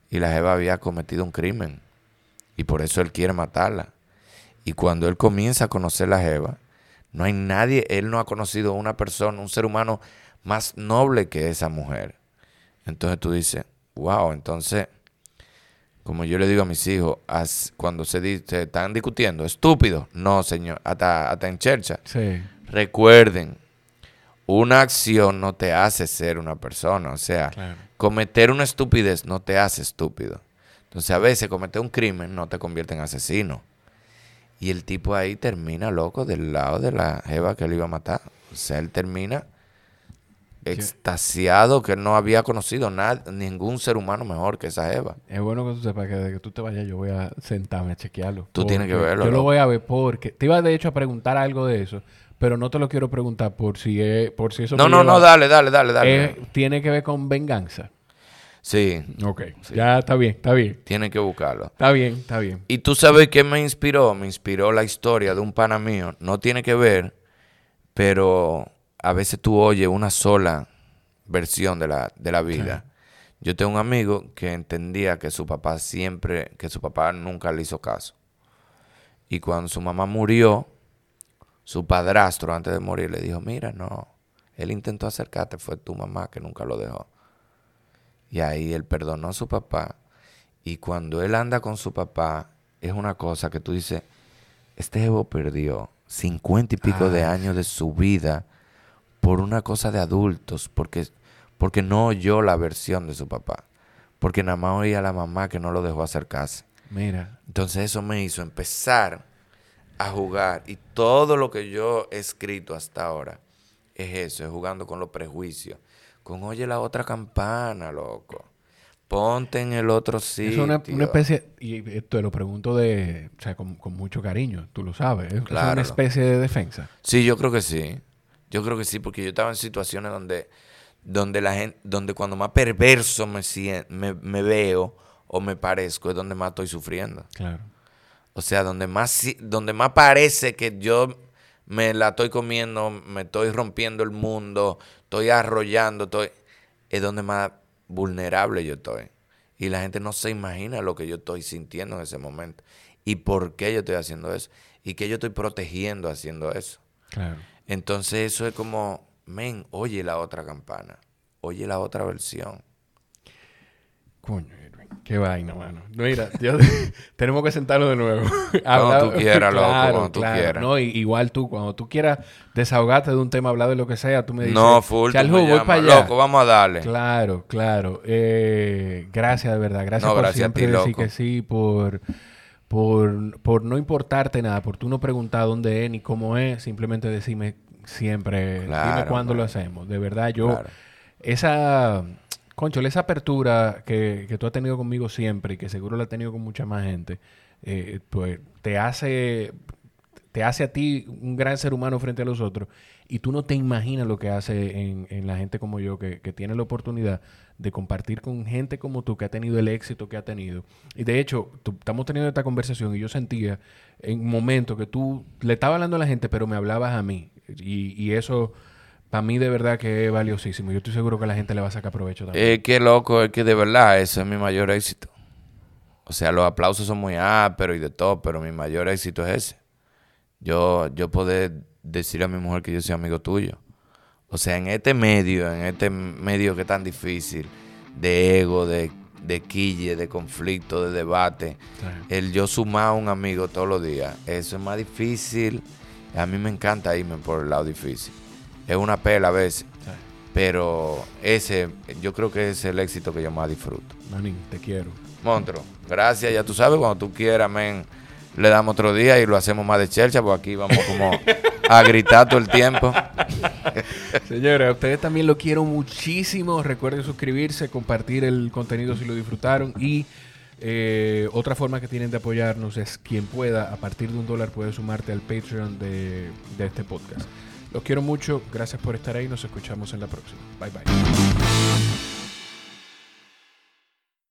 S1: Y la jeva había cometido un crimen y por eso él quiere matarla. Y cuando él comienza a conocer la Jeva, no hay nadie, él no ha conocido una persona, un ser humano más noble que esa mujer. Entonces tú dices, wow, entonces, como yo le digo a mis hijos, cuando se, dice, están discutiendo, estúpido, no, señor, hasta, hasta en chercha. Sí. Recuerden, una acción no te hace ser una persona, o sea, cometer una estupidez no te hace estúpido. Entonces a veces cometer un crimen no te convierte en asesino. Y el tipo ahí termina loco del lado de la jeva que le iba a matar. O sea, él termina extasiado que no había conocido nada, ningún ser humano mejor que esa jeva.
S2: Es bueno que tú sepas que desde que tú te vayas yo voy a sentarme a chequearlo.
S1: Tú tienes que verlo.
S2: Yo lo voy a ver porque te iba de hecho a preguntar algo de eso, pero no te lo quiero preguntar por si es, por si eso
S1: No, no, no, dale, dale, dale, dale.
S2: tiene que ver con venganza.
S1: Sí.
S2: Ok. Ya está bien, está bien.
S1: Tienen que buscarlo.
S2: Está bien, está bien.
S1: Y tú sabes qué me inspiró. Me inspiró la historia de un pana mío. No tiene que ver, pero a veces tú oyes una sola versión de la, de la vida. Yo tengo un amigo que entendía que su papá siempre, que su papá nunca le hizo caso. Y cuando su mamá murió, su padrastro antes de morir le dijo, mira, no, él intentó acercarte, fue tu mamá que nunca lo dejó. Y ahí él perdonó a su papá. Y cuando él anda con su papá, es una cosa que tú dices, este Evo perdió cincuenta y pico de años de su vida por una cosa de adultos, porque, porque no oyó la versión de su papá, porque nada más oía a la mamá que no lo dejó acercarse.
S2: Mira.
S1: Entonces eso me hizo empezar a jugar y todo lo que yo he escrito hasta ahora es eso, es jugando con los prejuicios, con oye la otra campana, loco. Ponte en el otro sitio.
S2: Es una, especie, y te lo pregunto de, o sea, con, mucho cariño, tú lo sabes, es una especie de defensa.
S1: Sí, yo creo que sí. Yo creo que sí, porque yo estaba en situaciones donde, donde la gente, donde cuando más perverso me, me, veo o me parezco, es donde más estoy sufriendo.
S2: Claro.
S1: O sea, donde más, donde más parece que yo me la estoy comiendo, me estoy rompiendo el mundo, estoy arrollando, estoy, es donde más vulnerable yo estoy. Y la gente no se imagina lo que yo estoy sintiendo en ese momento. Y por qué yo estoy haciendo eso. Y que yo estoy protegiendo haciendo eso.
S2: Claro.
S1: Entonces eso es como, men, oye la otra campana. Oye la otra versión.
S2: Coño, Qué vaina, mano. Mira, tenemos que sentarlo de nuevo.
S1: cuando tú quieras, loco, cuando tú quieras.
S2: No, igual tú, cuando tú quieras desahogarte de un tema, hablar de lo que sea, tú me dices.
S1: No, full, voy para allá. Loco, vamos a darle.
S2: Claro, claro. Eh, gracias, de verdad. Gracias por siempre decir que sí, por, por, por no importarte nada, por tú no preguntar dónde es ni cómo es, simplemente decirme siempre, dime cuándo lo hacemos. De verdad, yo, esa Concho, esa apertura que, que, tú has tenido conmigo siempre y que seguro la has tenido con mucha más gente, eh, pues te hace, te hace a ti un gran ser humano frente a los otros y tú no te imaginas lo que hace en, en la gente como yo que, que, tiene la oportunidad de compartir con gente como tú que ha tenido el éxito que ha tenido. Y de hecho, estamos teniendo esta conversación y yo sentía en un momento que tú le estabas hablando a la gente, pero me hablabas a mí. Y, y eso a mí de verdad que es valiosísimo. Yo estoy seguro que la gente le va a sacar provecho también.
S1: Es que loco, es que de verdad ese es mi mayor éxito. O sea, los aplausos son muy ásperos y de todo, pero mi mayor éxito es ese. Yo, yo poder decirle a mi mujer que yo soy amigo tuyo. O sea, en este medio, en este medio que es tan difícil, de ego, de, de quille, de conflicto, de debate, el yo sumar a un amigo todos los días, eso es más difícil. A mí me encanta irme por el lado difícil es una pela a veces. Pero ese, yo creo que es el éxito que yo más disfruto.
S2: Manín, te quiero.
S1: Montro, gracias. Ya tú sabes, cuando tú quieras, men, le damos otro día y lo hacemos más de chercha, porque aquí vamos como a gritar todo el tiempo.
S2: Señores, a ustedes también lo quiero muchísimo. Recuerden suscribirse, compartir el contenido si lo disfrutaron y eh, otra forma que tienen de apoyarnos es quien pueda, a partir de un dólar, puede sumarte al Patreon de, de este podcast. Los quiero mucho, gracias por estar ahí, nos escuchamos en la próxima. Bye bye.